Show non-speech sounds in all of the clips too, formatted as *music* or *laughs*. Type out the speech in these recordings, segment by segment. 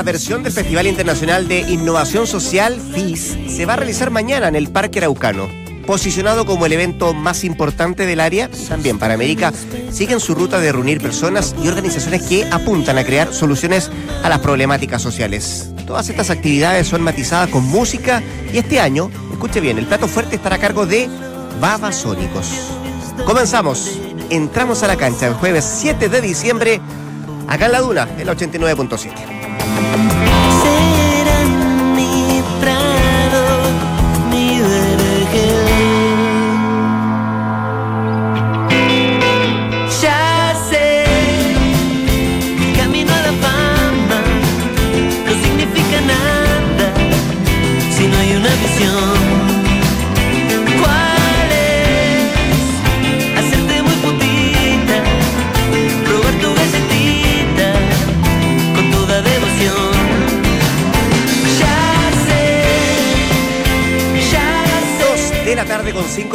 Quinta versión del Festival Internacional de Innovación Social, FIS, se va a realizar mañana en el Parque Araucano. Posicionado como el evento más importante del área, también para América, siguen su ruta de reunir personas y organizaciones que apuntan a crear soluciones a las problemáticas sociales. Todas estas actividades son matizadas con música y este año, escuche bien, el plato fuerte estará a cargo de Babasónicos. Comenzamos, entramos a la cancha el jueves 7 de diciembre acá en la Duna, en la 89.7.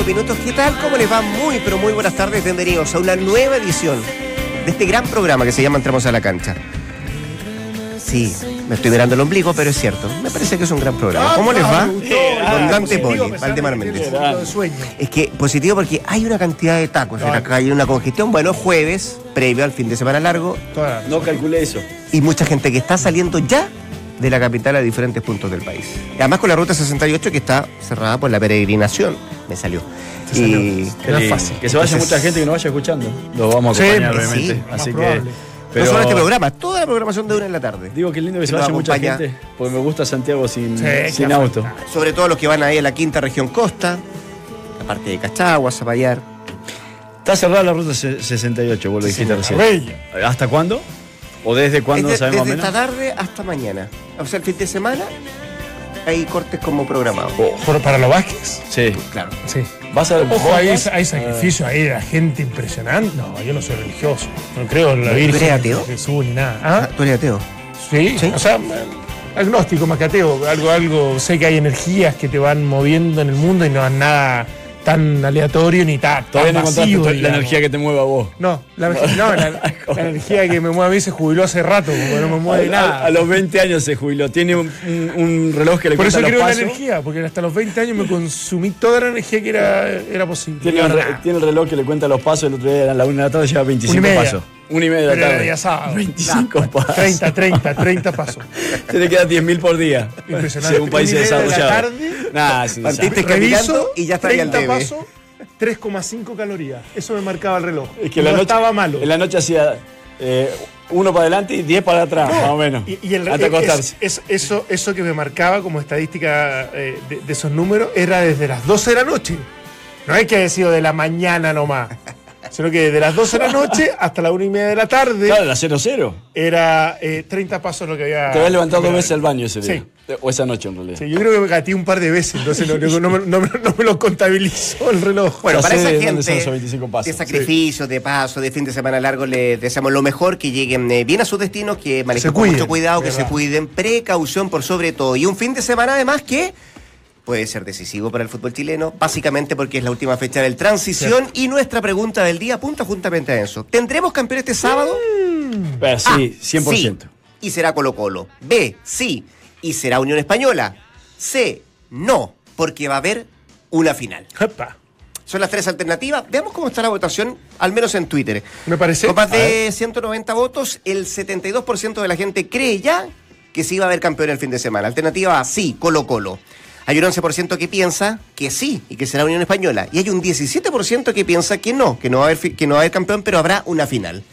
minutos. ¿Qué tal? ¿Cómo les va? Muy, pero muy buenas tardes. Bienvenidos a una nueva edición de este gran programa que se llama Entramos a la cancha. Sí, me estoy mirando el ombligo, pero es cierto. Me parece que es un gran programa. ¿Cómo les va? Con Poli, Valdemar Méndez. Es que positivo porque hay una cantidad de tacos en la calle, una congestión. Bueno, jueves, previo al fin de semana largo. No calculé eso. Y mucha gente que está saliendo ya de la capital a diferentes puntos del país. Y además con la ruta 68 que está cerrada por la peregrinación. Me salió. Y Era fácil. Que se vaya Entonces- mucha gente que nos vaya escuchando. Lo vamos a acompañar, sí, obviamente. Así que. probable. no solo este programa, toda la programación de una en la tarde. Digo que lindo que se vaya mucha gente. Porque me gusta Santiago sin, Sí, sin auto. Sobre todo los que van ahí a la quinta región costa, la parte de Cachagua, Zapallar. Está cerrada la ruta se- 68, vos lo dijiste recién. ¿Hasta cuándo? ¿O desde cuándo? Desde, ¿Sabemos desde menos? esta tarde hasta mañana. O sea, el fin de semana hay cortes como programados. Por- para los Vázquez. Sí. Claro. Sí. ¿Vas a Ojo, hay, hay sacrificio ahí de la gente impresionante. No, yo no soy religioso. No creo en la Virgen. eres ateo? ni Jesús ni nada. Ah, ¿Ah? ¿Tú eres ateo? Sí. Sí. O sea, agnóstico más que ateo. Algo, algo. Sé que hay energías que te van moviendo en el mundo y no es nada tan aleatorio ni tan. Todavía no tan masivo, la energía que te mueva a vos. No, la, no, la, *laughs* la energía que me mueve a mí se jubiló hace rato, porque no me mueve A, nada. a- a los 20 años se jubiló. Tiene un, un- un reloj que le Por eso cuenta creo en la energía, porque hasta los 20 años me consumí toda la energía que era, era posible. Tiene, re- el reloj que le cuenta los pasos. El otro día eran la 1 de la tarde, lleva 25 Una y media. pasos. Una y media de la era tarde. día sábado. 25 Nah, pasos. 30, 30, 30 pasos. *laughs* Se le queda 10.000 por día. Impresionante. Según países Una y media de la desarrollados. tarde, Nah, es un Partiste caminando y ya está ahí al 30 debe. pasos, 3,5 calorías. Eso me marcaba el reloj. Es que no la noche, estaba malo. En la noche hacía eh, uno para adelante y 10 para atrás, más o menos. Y, y el, hasta es- acostarse. es- eso, eso que me marcaba como estadística eh, de, de esos números era desde las 12 de la noche. No hay que haber sido de la mañana nomás. Sino que desde las 12 de la noche hasta la 1 y media de la tarde Claro, la 0-0. era eh, 30 pasos lo que había. Te habías levantado dos veces al baño ese día. Sí. O esa noche en realidad. Sí, yo creo que me gateé un par de veces, entonces no, no- no me- no me- no me lo contabilizó el reloj. Bueno, para esa de gente esos 25 pasos. de sacrificio, de paso, de fin de semana largo, les deseamos lo mejor, que lleguen eh, bien a sus destinos, que manejen con mucho cuidado, que de se cuiden, precaución por sobre todo. Y un fin de semana además que puede ser decisivo para el fútbol chileno, básicamente porque es la última fecha del transición y nuestra pregunta del día apunta juntamente a eso. ¿Tendremos campeón este sábado? Pero sí, A, 100%. sí, y será Colo Colo. B, sí, y será Unión Española. C, no, porque va a haber una final. Epa. Son las tres alternativas. Veamos cómo está la votación, al menos en Twitter. Me parece. Con más de 190 votos, el 72% de la gente cree ya que sí va a haber campeón el fin de semana. Alternativa A, sí, Colo Colo. Hay un 11% que piensa que sí y que será Unión Española. Y hay un 17% que piensa que no, que no, va a haber, fi- que no va a haber campeón, pero habrá una final.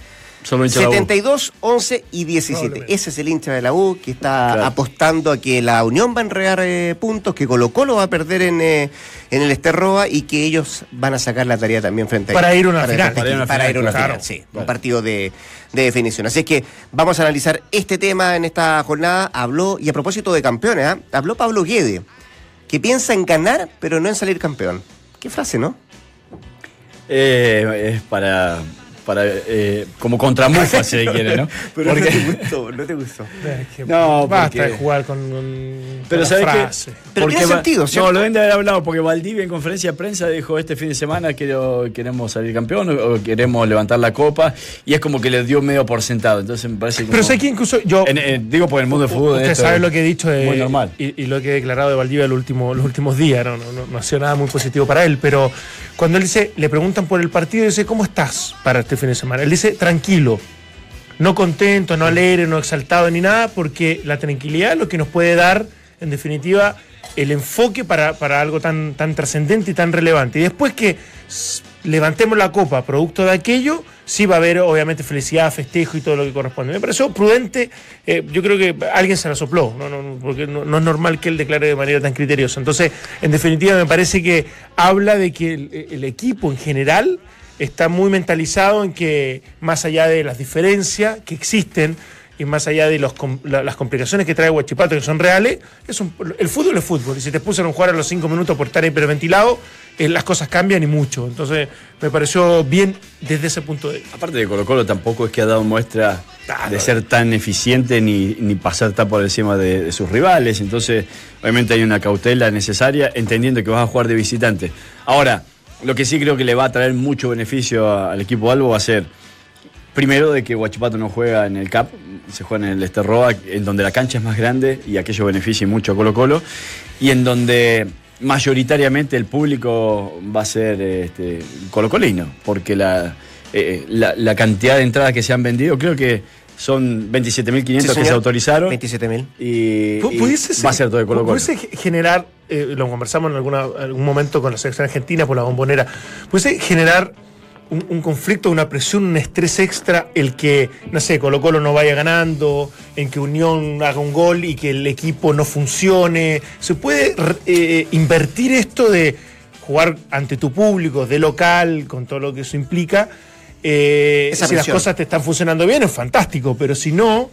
Solo hincha de la U. 72, 11 y 17. Probablemente. Ese es el hincha de la U que está Claro. apostando a que la Unión va a enredar eh, puntos, que Colo Colo va a perder en, eh, en el Esterroa y que ellos van a sacar la tarea también frente a Para ir a una para final. Para ir a una para ir a una final, final, claro. sí. Un partido de, de definición. Así es que vamos a analizar este tema en esta jornada. Habló, y a propósito de campeones, ¿ah? habló Pablo Guede, que piensa en ganar, pero no en salir campeón. Qué frase, ¿no? Eh, es para, para eh, como contramufa, si quiere, ¿no? *laughs* Pero Porque- no te gustó, no te gustó. *laughs* Es que No, basta porque- de jugar con, con- Pero ¿sabes frase. Pero tiene va- sentido, ¿cierto? No, lo deben de haber hablado porque Valdivia en conferencia de prensa dijo este fin de semana quiero, queremos salir campeón o, queremos levantar la copa y es como que le dio medio por sentado. Entonces me parece como... Pero sé que incluso yo. En- en- digo por el mundo del fútbol. Usted sabe lo que he dicho de- Muy normal. Y, y lo que he declarado de Valdivia el último- los últimos días. No, no, no, no ha sido nada muy positivo para él. Pero cuando él dice, le preguntan por el partido, dice, ¿cómo estás para este fin de semana? Él dice, tranquilo. No contento, no alegre, no exaltado ni nada, porque la tranquilidad es lo que nos puede dar, en definitiva, el enfoque para, para algo tan, tan trascendente y tan relevante. Y después que levantemos la copa producto de aquello, sí va a haber obviamente felicidad, festejo y todo lo que corresponde. Me pareció prudente, eh, yo creo que alguien se la sopló, no, no, porque no, es normal que él declare de manera tan criteriosa. Entonces, en definitiva, me parece que habla de que el equipo en general está muy mentalizado en que más allá de las diferencias que existen y más allá de los com- la- las complicaciones que trae Huachipato, que son reales, es un- el fútbol es fútbol. Y si te pusieron a jugar a los cinco minutos por estar hiperventilado, eh, las cosas cambian y mucho. Entonces, me pareció bien desde ese punto de vista. Aparte de Colo Colo tampoco es que ha dado muestra de ser tan eficiente ni, ni pasar tan por encima de, de sus rivales. Entonces, obviamente hay una cautela necesaria, entendiendo que vas a jugar de visitante. Ahora, lo que sí creo que le va a traer mucho beneficio a- al equipo Albo va a ser, primero, de que Huachipato no juega en el CAP, se juega en el Esterroa, en donde la cancha es más grande y aquello beneficia mucho a Colo Colo, y en donde mayoritariamente el público va a ser este, colocolino, porque la, eh, la, la cantidad de entradas que se han vendido, creo que son 27.500 Sí, que se autorizaron. 27.000. Y, y va a ser todo de Colo Colo. pudiese generar, eh, lo conversamos en alguna, algún momento con la selección argentina por la bombonera, pudiese generar un, un conflicto, una presión, un estrés extra, el que, no sé, Colo Colo no vaya ganando, en que Unión haga un gol y que el equipo no funcione. ¿Se puede r- eh, invertir esto de jugar ante tu público, de local, con todo lo que eso implica? Eh, si las cosas te están funcionando bien, es fantástico, pero si no,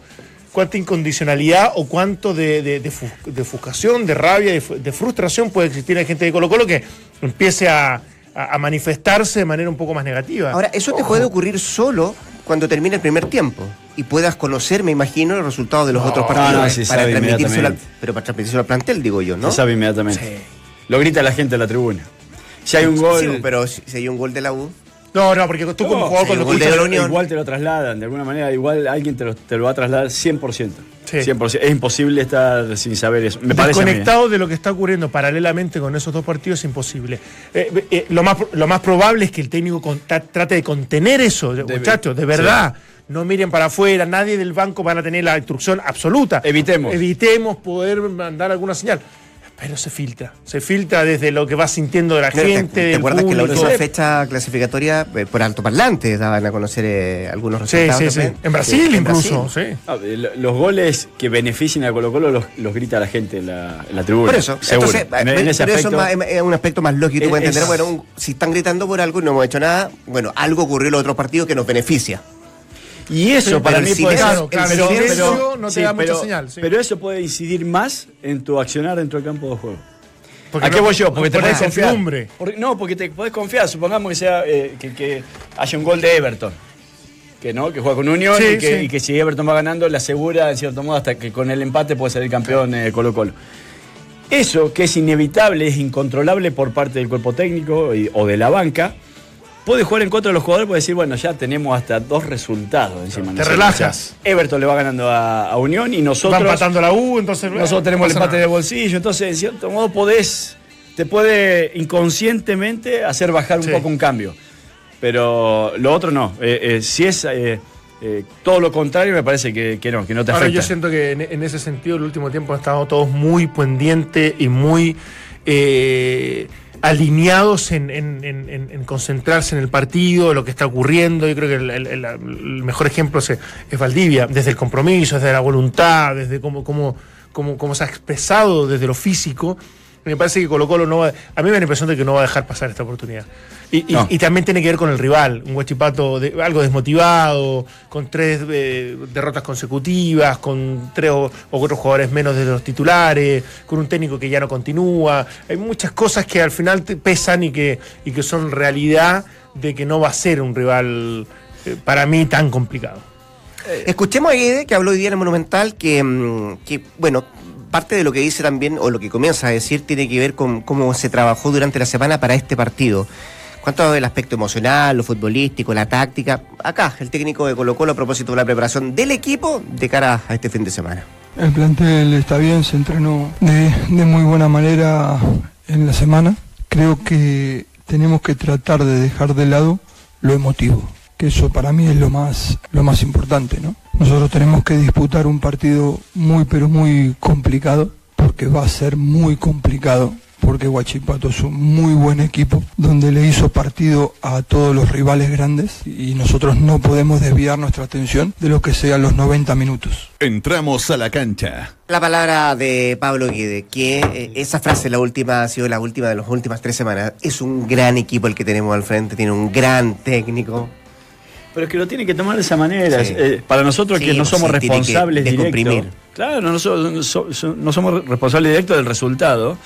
cuánta incondicionalidad o cuánto de, de, de fu- de ofuscación, de rabia, de, fu- de frustración puede existir en gente de Colo Colo que empiece a, a- a manifestarse de manera un poco más negativa. Ahora, eso te Ojo. puede ocurrir solo cuando termine el primer tiempo y puedas conocer, me imagino, el resultado de los otros partidos no, sí para sabe transmitírselo al, pero para transmitírselo al plantel, digo yo, ¿no? Se sabe inmediatamente. Sí. Lo grita la gente en la tribuna. Si hay un gol. Sí, pero si, si hay un gol de la U, No, no, porque tú como jugador cuando gol de la Unión. Igual te lo trasladan, de alguna manera, igual alguien te lo, te lo va a trasladar 100%. Sí. 100%. Es imposible estar sin saber eso. Me desconectado de lo que está ocurriendo paralelamente con esos dos partidos es imposible. Eh, eh, lo, más, lo más probable es que el técnico con- ta- trate de contener eso, muchachos, de verdad. No miren para afuera, nadie del banco van a tener la instrucción absoluta. Evitemos. Evitemos poder mandar alguna señal. Pero se filtra, se filtra desde lo que va sintiendo de la ¿te, gente. te acuerdas que la público. última fecha clasificatoria eh, por altoparlantes daban a conocer eh, algunos Sí, resultados? sí, sí. también? En Brasil Sí, en incluso, Brasil. sí. Ah, eh, lo- Los goles que beneficien a Colo Colo los, los grita la gente en la, en la tribuna. Por eso, Seguro. entonces, En- eh, en ese pero eso es, aspecto- más- es un aspecto más lógico, tú Es- puedes entender, bueno, un- si están gritando por algo y no hemos hecho nada, bueno, algo ocurrió en los otros partidos que nos beneficia. Y eso Sí, para mí puede Claro, claro, el el silencio silencio no te da mucha pero, señal. sí. pero eso puede incidir más en tu accionar dentro del campo de juego. Porque ¿A qué no- voy yo? Porque te la confiar. Porque- no, porque te puedes confiar. Supongamos que sea eh, que, que haya un gol de Everton. Que no, que juega con Unión y, que, sí. y que si Everton va ganando, le asegura en cierto modo hasta que con el empate puede salir campeón eh, Colo Colo. Eso, que es inevitable, es incontrolable por parte del cuerpo técnico y- o de la banca, puede jugar en contra de los jugadores, puede decir, bueno, ya tenemos hasta dos resultados encima. Te relajas. O sea, Everton le va ganando a, a Unión y Va nosotros... empatando la U, entonces. Nosotros tenemos el empate nada. de bolsillo, entonces en cierto modo podés, te puede inconscientemente hacer bajar un Sí. poco un cambio. Pero lo otro no. Eh, eh, si es eh, eh, todo lo contrario, me parece que, que no, que no te Ahora afecta. yo siento que en, en ese sentido el último tiempo han estado todos muy pendientes y muy eh, alineados en, en- en- en- en concentrarse en el partido, lo que está ocurriendo. Yo creo que el- el mejor ejemplo es, es Valdivia, desde el compromiso, desde la voluntad, desde cómo, cómo, cómo, cómo se ha expresado desde lo físico. Me parece que Colo Colo no va, a mí me da la impresión de que no va a dejar pasar esta oportunidad. Y, y- No. y también tiene que ver con el rival, un Guachipato de- algo desmotivado, con tres eh, derrotas consecutivas, con tres o, o cuatro jugadores menos de los titulares, con un técnico que ya no continúa. Hay muchas cosas que al final te pesan y que, y que son realidad de que no va a ser un rival eh, para mí tan complicado. Escuchemos a Guede, que habló hoy día en el Monumental, que, mm, que, bueno, parte de lo que dice también, o lo que comienza a decir, tiene que ver con cómo se trabajó durante la semana para este partido. ¿Cuánto el aspecto emocional, lo futbolístico, la táctica? Acá, el técnico de Colo Colo a propósito de la preparación del equipo de cara a este fin de semana. El plantel está bien, se entrenó de, de muy buena manera en la semana. Creo que tenemos que tratar de dejar de lado lo emotivo, que eso para mí es lo más, lo más importante, ¿no? Nosotros tenemos que disputar un partido muy pero muy complicado, porque va a ser muy complicado, porque Huachipato es un muy buen equipo, donde le hizo partido a todos los rivales grandes y nosotros no podemos desviar nuestra atención de lo que sean los 90 minutos. Entramos a la cancha. La palabra de Pablo Guede, que eh, esa frase, la última, ha sido la última de las últimas tres semanas. Es un gran equipo el que tenemos al frente, tiene un gran técnico. Pero es que lo tiene que tomar de esa manera. Sí. Eh, para nosotros Sí, que no somos que responsables directos. Claro, no, no so- so- no somos responsables directos del resultado.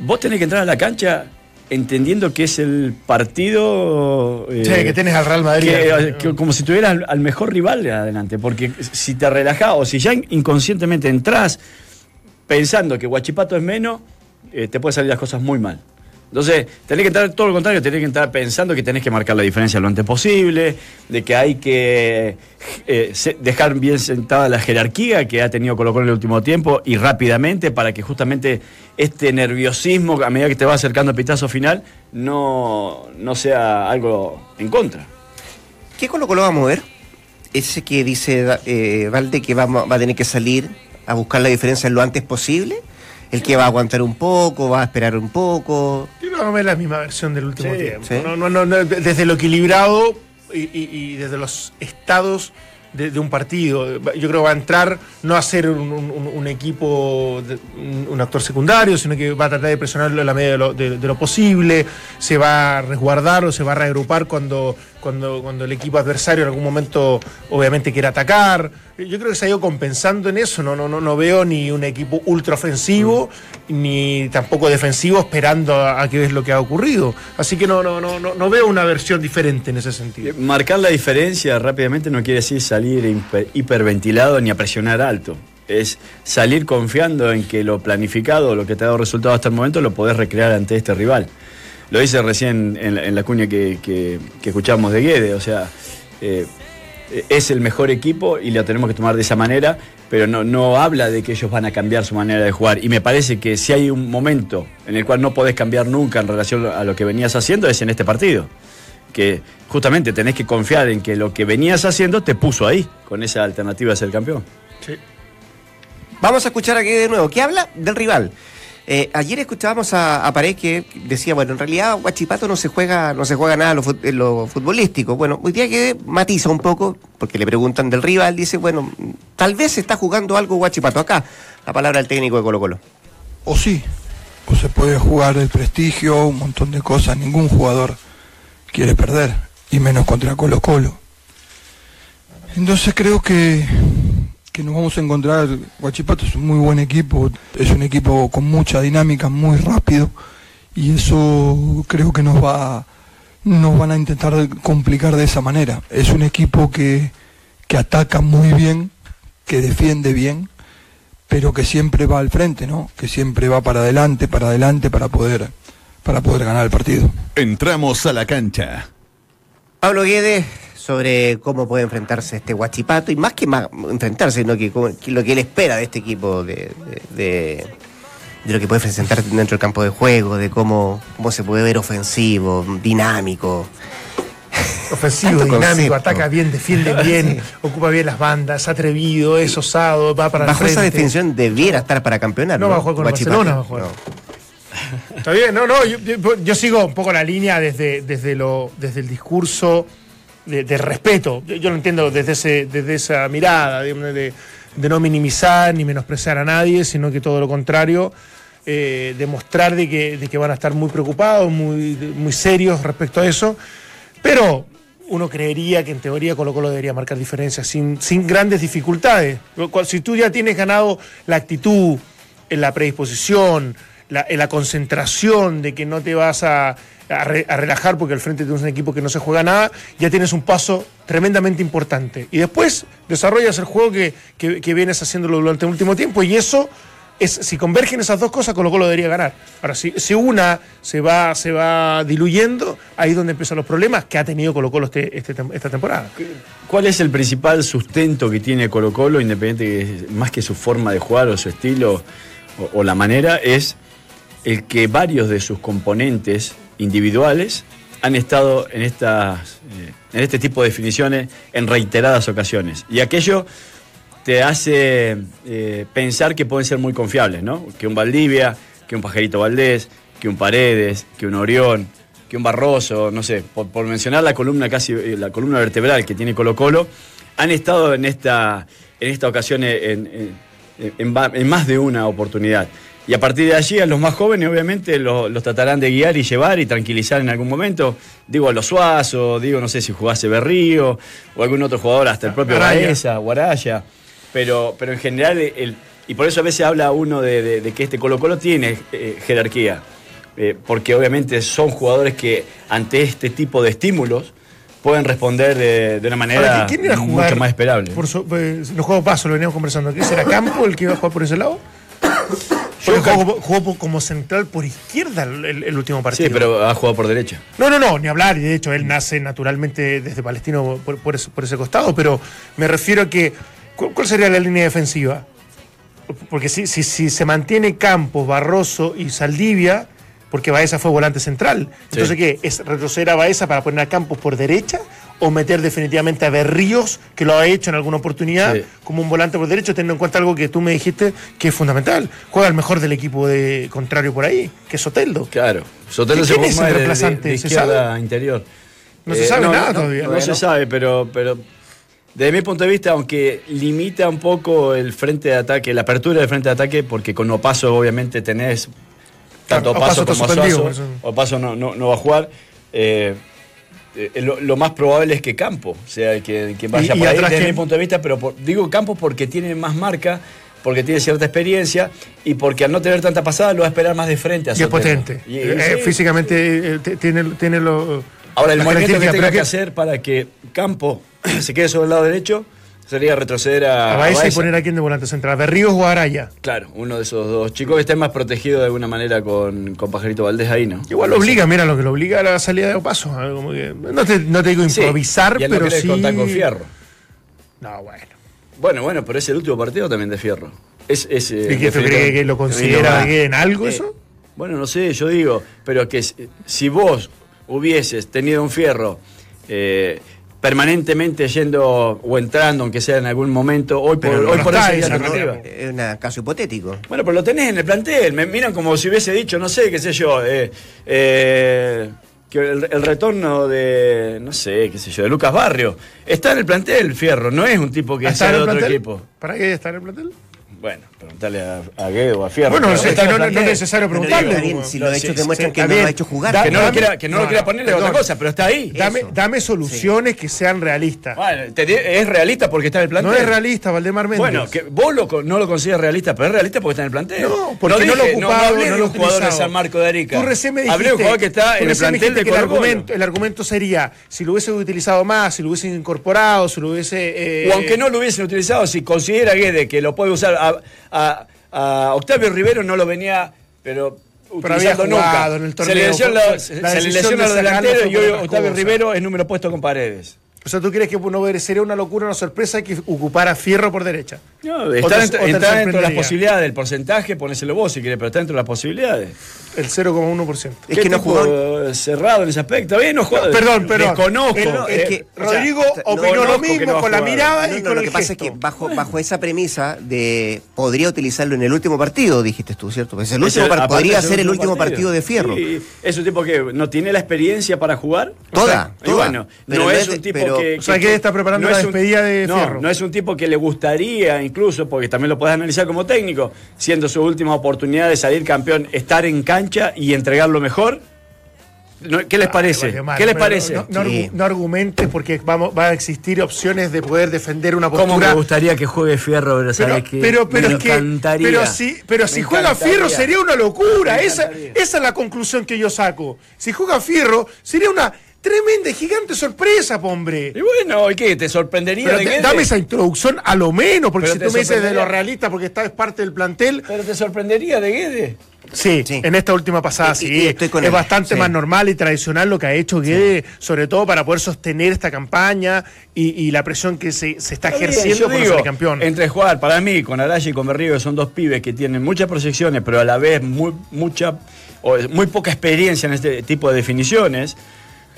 Vos tenés que entrar a la cancha entendiendo que es el partido. eh, que tenés al Real Madrid. que- que como si tuvieras al, al mejor rival de adelante. Porque si te relajás o si ya inconscientemente entras pensando que Guachipato es menos, eh, te pueden salir las cosas muy mal. Entonces, tenés que entrar todo lo contrario, tenés que entrar pensando que tenés que marcar la diferencia lo antes posible, de que hay que eh, dejar bien sentada la jerarquía que ha tenido Colo Colo en el último tiempo y rápidamente para que justamente este nerviosismo, a medida que te va acercando el pitazo final, no, no sea algo en contra. ¿Qué Colo Colo va a mover? Ese que dice eh, Valde que va, va a tener que salir a buscar la diferencia lo antes posible. El que va a aguantar un poco, va a esperar un poco. Yo a ver la misma versión del último Sí, tiempo. sí. No, no, no, no, desde lo equilibrado y, y- y desde los estados de, de un partido. Yo creo que va a entrar no a ser un, un- un- un equipo, de- un, un actor secundario, sino que va a tratar de presionarlo en la medida de lo, de- de lo posible. Se va a resguardar o se va a reagrupar cuando, cuando, cuando el equipo adversario en algún momento obviamente quiere atacar. Yo creo que se ha ido compensando en eso. No, no, no, no veo ni un equipo ultra ofensivo ni tampoco defensivo esperando a, a que ves lo que ha ocurrido. Así que no, no, no, no, veo una versión diferente en ese sentido. Marcar la diferencia rápidamente no quiere decir salir hiper- hiperventilado ni a presionar alto. Es salir confiando en que lo planificado, lo que te ha dado resultado hasta el momento, lo podés recrear ante este rival. Lo hice recién en, la- en la cuña que, que, que escuchamos de Guede. O sea, eh, es el mejor equipo y lo tenemos que tomar de esa manera, pero no, no habla de que ellos van a cambiar su manera de jugar. Y me parece que si hay un momento en el cual no podés cambiar nunca en relación a lo que venías haciendo, es en este partido que justamente tenés que confiar en que lo que venías haciendo te puso ahí, con esa alternativa de ser campeón. Vamos a escuchar aquí de nuevo. ¿Qué habla? Del rival. Eh, ayer escuchábamos a, a que decía, bueno, en realidad Guachipato no se juega, no se juega nada en lo futbolístico. Bueno, hoy día que matiza un poco, porque le preguntan del rival, dice, bueno, tal vez se está jugando algo Guachipato. Acá, la palabra del técnico de Colo Colo. O sí, o se puede jugar el prestigio, un montón de cosas. Ningún jugador quiere perder, y menos contra Colo Colo. Entonces creo que, que nos vamos a encontrar, Guachipato es un muy buen equipo, es un equipo con mucha dinámica, muy rápido, y eso creo que nos va nos van a intentar complicar de esa manera. Es un equipo que, que ataca muy bien, que defiende bien, pero que siempre va al frente, ¿no? Que siempre va para adelante, para adelante, para poder, para poder ganar el partido. Entramos a la cancha. Pablo Guedes sobre cómo puede enfrentarse este Guachipato y más que más enfrentarse, sino que, lo que él espera de este equipo, de, de- de- de lo que puede presentar dentro del campo de juego, de cómo, cómo se puede ver ofensivo, dinámico. Ofensivo, dinámico, concepto. ataca bien, defiende *laughs* bien, ocupa bien las bandas, atrevido, es osado, va para el Bajo esa definición debiera estar para campeonar. No va a jugar con el Guachipato. Barcelona, va a jugar. No. Está bien, no, no, yo, yo- yo sigo un poco la línea desde, desde, lo, desde el discurso de, respeto. Yo, yo lo entiendo desde, ese, desde esa mirada, de, de no minimizar ni menospreciar a nadie, sino que todo lo contrario, eh, demostrar de que, de que van a estar muy preocupados, muy, muy serios respecto a eso. Pero uno creería que en teoría Colo Colo debería marcar diferencias sin, sin grandes dificultades. Si tú ya tienes ganado la actitud, la predisposición, la, en la concentración de que no te vas a, a re- a relajar porque al frente tienes un equipo que no se juega nada, ya tienes un paso tremendamente importante. Y después desarrollas el juego que, que- que vienes haciéndolo durante el último tiempo y eso es, si convergen esas dos cosas, Colo Colo debería ganar. Ahora, si, si una se va, se va diluyendo, ahí es donde empiezan los problemas que ha tenido Colo Colo este, este esta temporada. ¿Cuál es el principal sustento que tiene Colo Colo, independiente más que su forma de jugar o su estilo o la manera, es el que varios de sus componentes individuales han estado en, estas, eh, en este tipo de definiciones en reiteradas ocasiones. Y aquello te hace eh, pensar que pueden ser muy confiables, ¿no? Que un Valdivia, que un Pajarito Valdés, que un Paredes, que un Orión, que un Barroso, no sé, por, mencionar la columna casi, eh, la columna vertebral que tiene Colo Colo, han estado en esta, en esta ocasión en más de una oportunidad. Y a partir de allí, a los más jóvenes, obviamente, lo- los tratarán de guiar y llevar y tranquilizar en algún momento. Digo a los Suazo, digo, no sé si jugase Berrío o algún otro jugador, hasta el propio. Baeza, Guaraya. Pero, pero en general, el, y por eso a veces habla uno de, de- de que este Colo Colo tiene eh, jerarquía. Eh, porque obviamente son jugadores que ante este tipo de estímulos pueden responder de, de una manera Ahora, ¿quién iba a jugar mucho más esperable. Por su, pues, los juegos paso, lo veníamos conversando. ¿Qué será Campo el que iba a jugar por ese lado? Cal- jugó, jugó como central por izquierda el, último partido. Sí, pero ha jugado por derecha. No, no, no, ni hablar. Y de hecho, él nace naturalmente desde Palestino por, por ese, por ese costado. Pero me refiero a que. ¿Cuál, sería la línea defensiva? Porque si, si, si se mantiene Campos, Barroso y Saldivia, porque Baeza fue volante central. Entonces, ¿qué? ¿Es retroceder a Baeza para poner a Campos por derecha? ¿O meter definitivamente a Berríos, que lo ha hecho en alguna oportunidad, Sí. como un volante por derecho, teniendo en cuenta algo que tú me dijiste que es fundamental? Juega el mejor del equipo de contrario por ahí, que es Soteldo. Claro. Sotelo ¿Quién se es el de- de- reemplazante? de ¿Se izquierda sabe? interior. Eh, No se sabe nada no, todavía. No, Bueno. se sabe, pero, pero desde mi punto de vista, aunque limita un poco el frente de ataque, la apertura del frente de ataque, porque con Opaso obviamente tenés tanto Opaso como Suazo. Opaso no, no, no va a jugar. eh, eh, lo, lo más probable es que Campo sea el que, vaya Y- y por ahí desde mi punto de vista, pero por- digo Campo porque tiene más marca, porque tiene cierta experiencia y porque al no tener tanta pasada lo va a esperar más de frente a Y es potente. Y- Eh, sí. Físicamente eh, t- tiene, tiene lo. Ahora, el movimiento que tenga que hacer para que Campo se quede sobre el lado derecho sería retroceder a, A Baeza y Baeza. poner a quien de volante central. Berríos o Araya. Claro, uno de esos dos chicos que estén más protegido de alguna manera con, con Pajarito Valdés ahí, ¿no? Igual lo obliga, mira lo que lo obliga a la salida de paso. Como que, no, te, no te digo Sí, improvisar, y él no pero quiere sí. contar con Fierro. No, bueno. Bueno, bueno, pero es el último partido también de Fierro. Es, es, eh, ¿Y que definitivamente- crees que lo considera que en algo Eh, eso? Bueno, no sé, yo digo, pero que si- si vos hubieses tenido un Fierro eh, permanentemente yendo o entrando, aunque sea en algún momento, hoy por, Pero no hoy por alternativa. Es un caso hipotético. Bueno, pero lo tenés en el plantel. Me miran como si hubiese dicho, no sé, qué sé yo, eh, eh, que el, el retorno de, no sé, qué sé yo, de Lucas Barrio. Está en el plantel, Fierro. No es un tipo que ¿Está sea en el otro plantel? equipo. ¿Para qué está en el plantel? Bueno, preguntale a, a Guedo o a Fierro. Bueno, es que no, no es necesario preguntarle. bien, si los No, hechos sí, demuestran sí, que no lo ha hecho jugar. Da- Que no, lo quiera, que no, lo no, quiera no, poner es otra cosa, pero está ahí. Dame, soluciones que sean realistas. Bueno, te es realista porque está en el plantel. No es realista, Valdemar Méndez. Bueno, que vos lo, no lo consideras realista, pero es realista porque está en el plantel. No, porque no, lo dije- ocupado, hablé no, de lo un jugador de utilizado. San Marco de Arica. Tú recién me dijiste, Hablé de un jugador que está en el plantel de el argumento, el argumento sería, si lo hubiesen utilizado más, si lo hubiesen incorporado, si lo hubiese... eh, O aunque no lo hubiesen utilizado, si considera Guede que lo puede usar a, a- Octavio Rivero no lo venía, pero Pero había utilizando jugado nunca. en el torneo. se- le decisión lesiona de los delanteros y hoy Octavio. Rivero es número puesto con paredes. O sea, ¿tú crees que no sería una locura, una sorpresa que ocupara Fierro por derecha? No, ¿O te- está, dentro, o está dentro de las posibilidades del porcentaje, ponéselo vos si querés, pero está dentro de las posibilidades. El 0,1%. Es ¿Qué que no jugó. cerrado en ese aspecto. Bien, no juega. Perdón, perdón. Desconozco. No, es eh, que o sea, Rodrigo no, opinó lo mismo no con la mirada No, y no, con lo el que pasa es que bajo, bajo esa premisa de podría utilizarlo en el último partido, dijiste tú, ¿cierto? Pues el último podría ser el último partido, de Fierro. Sí, es un tipo que no tiene la experiencia para jugar. Toda, O sea, y toda. bueno, Pero no es un tipo pero- que, O sea, que está preparando la es un- despedida de no, Fierro. No es un tipo que le gustaría, incluso, porque también lo puedes analizar como técnico, siendo su última oportunidad de salir campeón, estar en cancha y entregar lo mejor. No, ¿Qué les parece? Guatemala, ¿Qué les pero parece? No, no Sí. no argumentes porque vamos, va a existir opciones de poder defender una ¿Cómo postura. me gustaría que juegue Fierro? Pero, Pero, ¿sabes qué? pero, pero me es que, encantaría. pero si, pero si juega. Fierro sería una locura. Esa, esa es la conclusión que yo saco. Si juega Fierro sería una tremenda gigante sorpresa, hombre. Y bueno, ¿y qué? ¿Te sorprendería Pero de te- Guedes? dame esa introducción a lo menos, porque Pero si tú me dices de lo realista porque estás parte del plantel, ¿Pero te sorprendería de Guedes? Sí, Sí. en esta última pasada Y- sí. y estoy con es él, bastante sí. más normal y tradicional lo que ha hecho Guede, sobre todo para poder sostener esta campaña y, y la presión que se, se está Está ejerciendo por ser campeón. Entre jugar, para mí, con Araya y con Berrío, que son dos pibes que tienen muchas proyecciones, pero a la vez muy, mucha, o muy poca experiencia en este tipo de definiciones.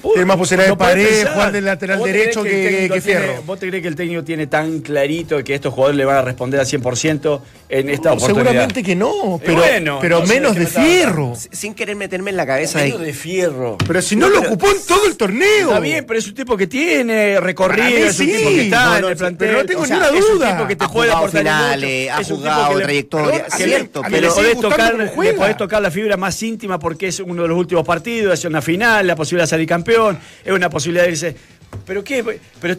Tiene más posibilidades Paredes, pensar. jugar del lateral ¿Vos te derecho que- que tiene- Fierro? ¿Vos te crees que el técnico tiene tan clarito que estos jugadores le van a responder al 100% en esta oportunidad? Seguramente que no, pero, bueno, pero no menos de de fierro. Sin querer meterme en la cabeza Menos de. de fierro. Pero si no lo ocupó en todo el torneo. Está bien, pero es un tipo que tiene recorrido, es un sí. tipo que está No, en el plantel. pero no tengo O ni una Es un duda. tipo que te Ha puede aportar finales, mucho. ha jugado trayectoria, cierto, que pero- le podés tocar la fibra más íntima porque es uno de los últimos partidos, es una final, la posibilidad de salir campeón, es una posibilidad de irse. ¿Pero qué? Pero,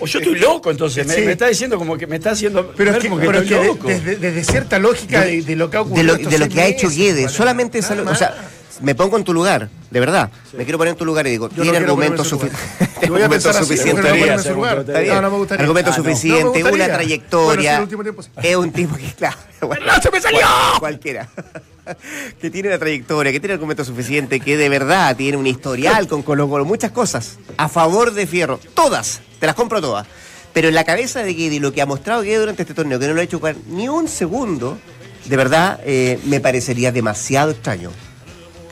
o yo estoy loco, entonces. Me, Sí. me está diciendo como que me está haciendo. Pero es que, como que pero es estoy que loco. desde, desde cierta lógica de, de lo que ha ocurrido. de lo, de que ha hecho Guedes. Solamente nada esa- o más. sea, me pongo en tu lugar, de verdad. Me quiero poner en tu lugar y digo, tiene argumentos suficientes. Argumentos Ah, no. suficientes, No me gustaría. una trayectoria. Bueno, sí, el último tiempo sí. Es un tipo que, *laughs* claro. *laughs* bueno, ¡No, se me salió! Cualquiera. *laughs* que tiene una trayectoria, que tiene argumentos suficientes, que de verdad tiene un historial con Colo Colo, muchas cosas a favor de Fierro. Todas, te las compro todas. Pero en la cabeza de Guede y lo que ha mostrado Guede durante este torneo, que no lo ha hecho jugar ni un segundo, de verdad eh, me parecería demasiado extraño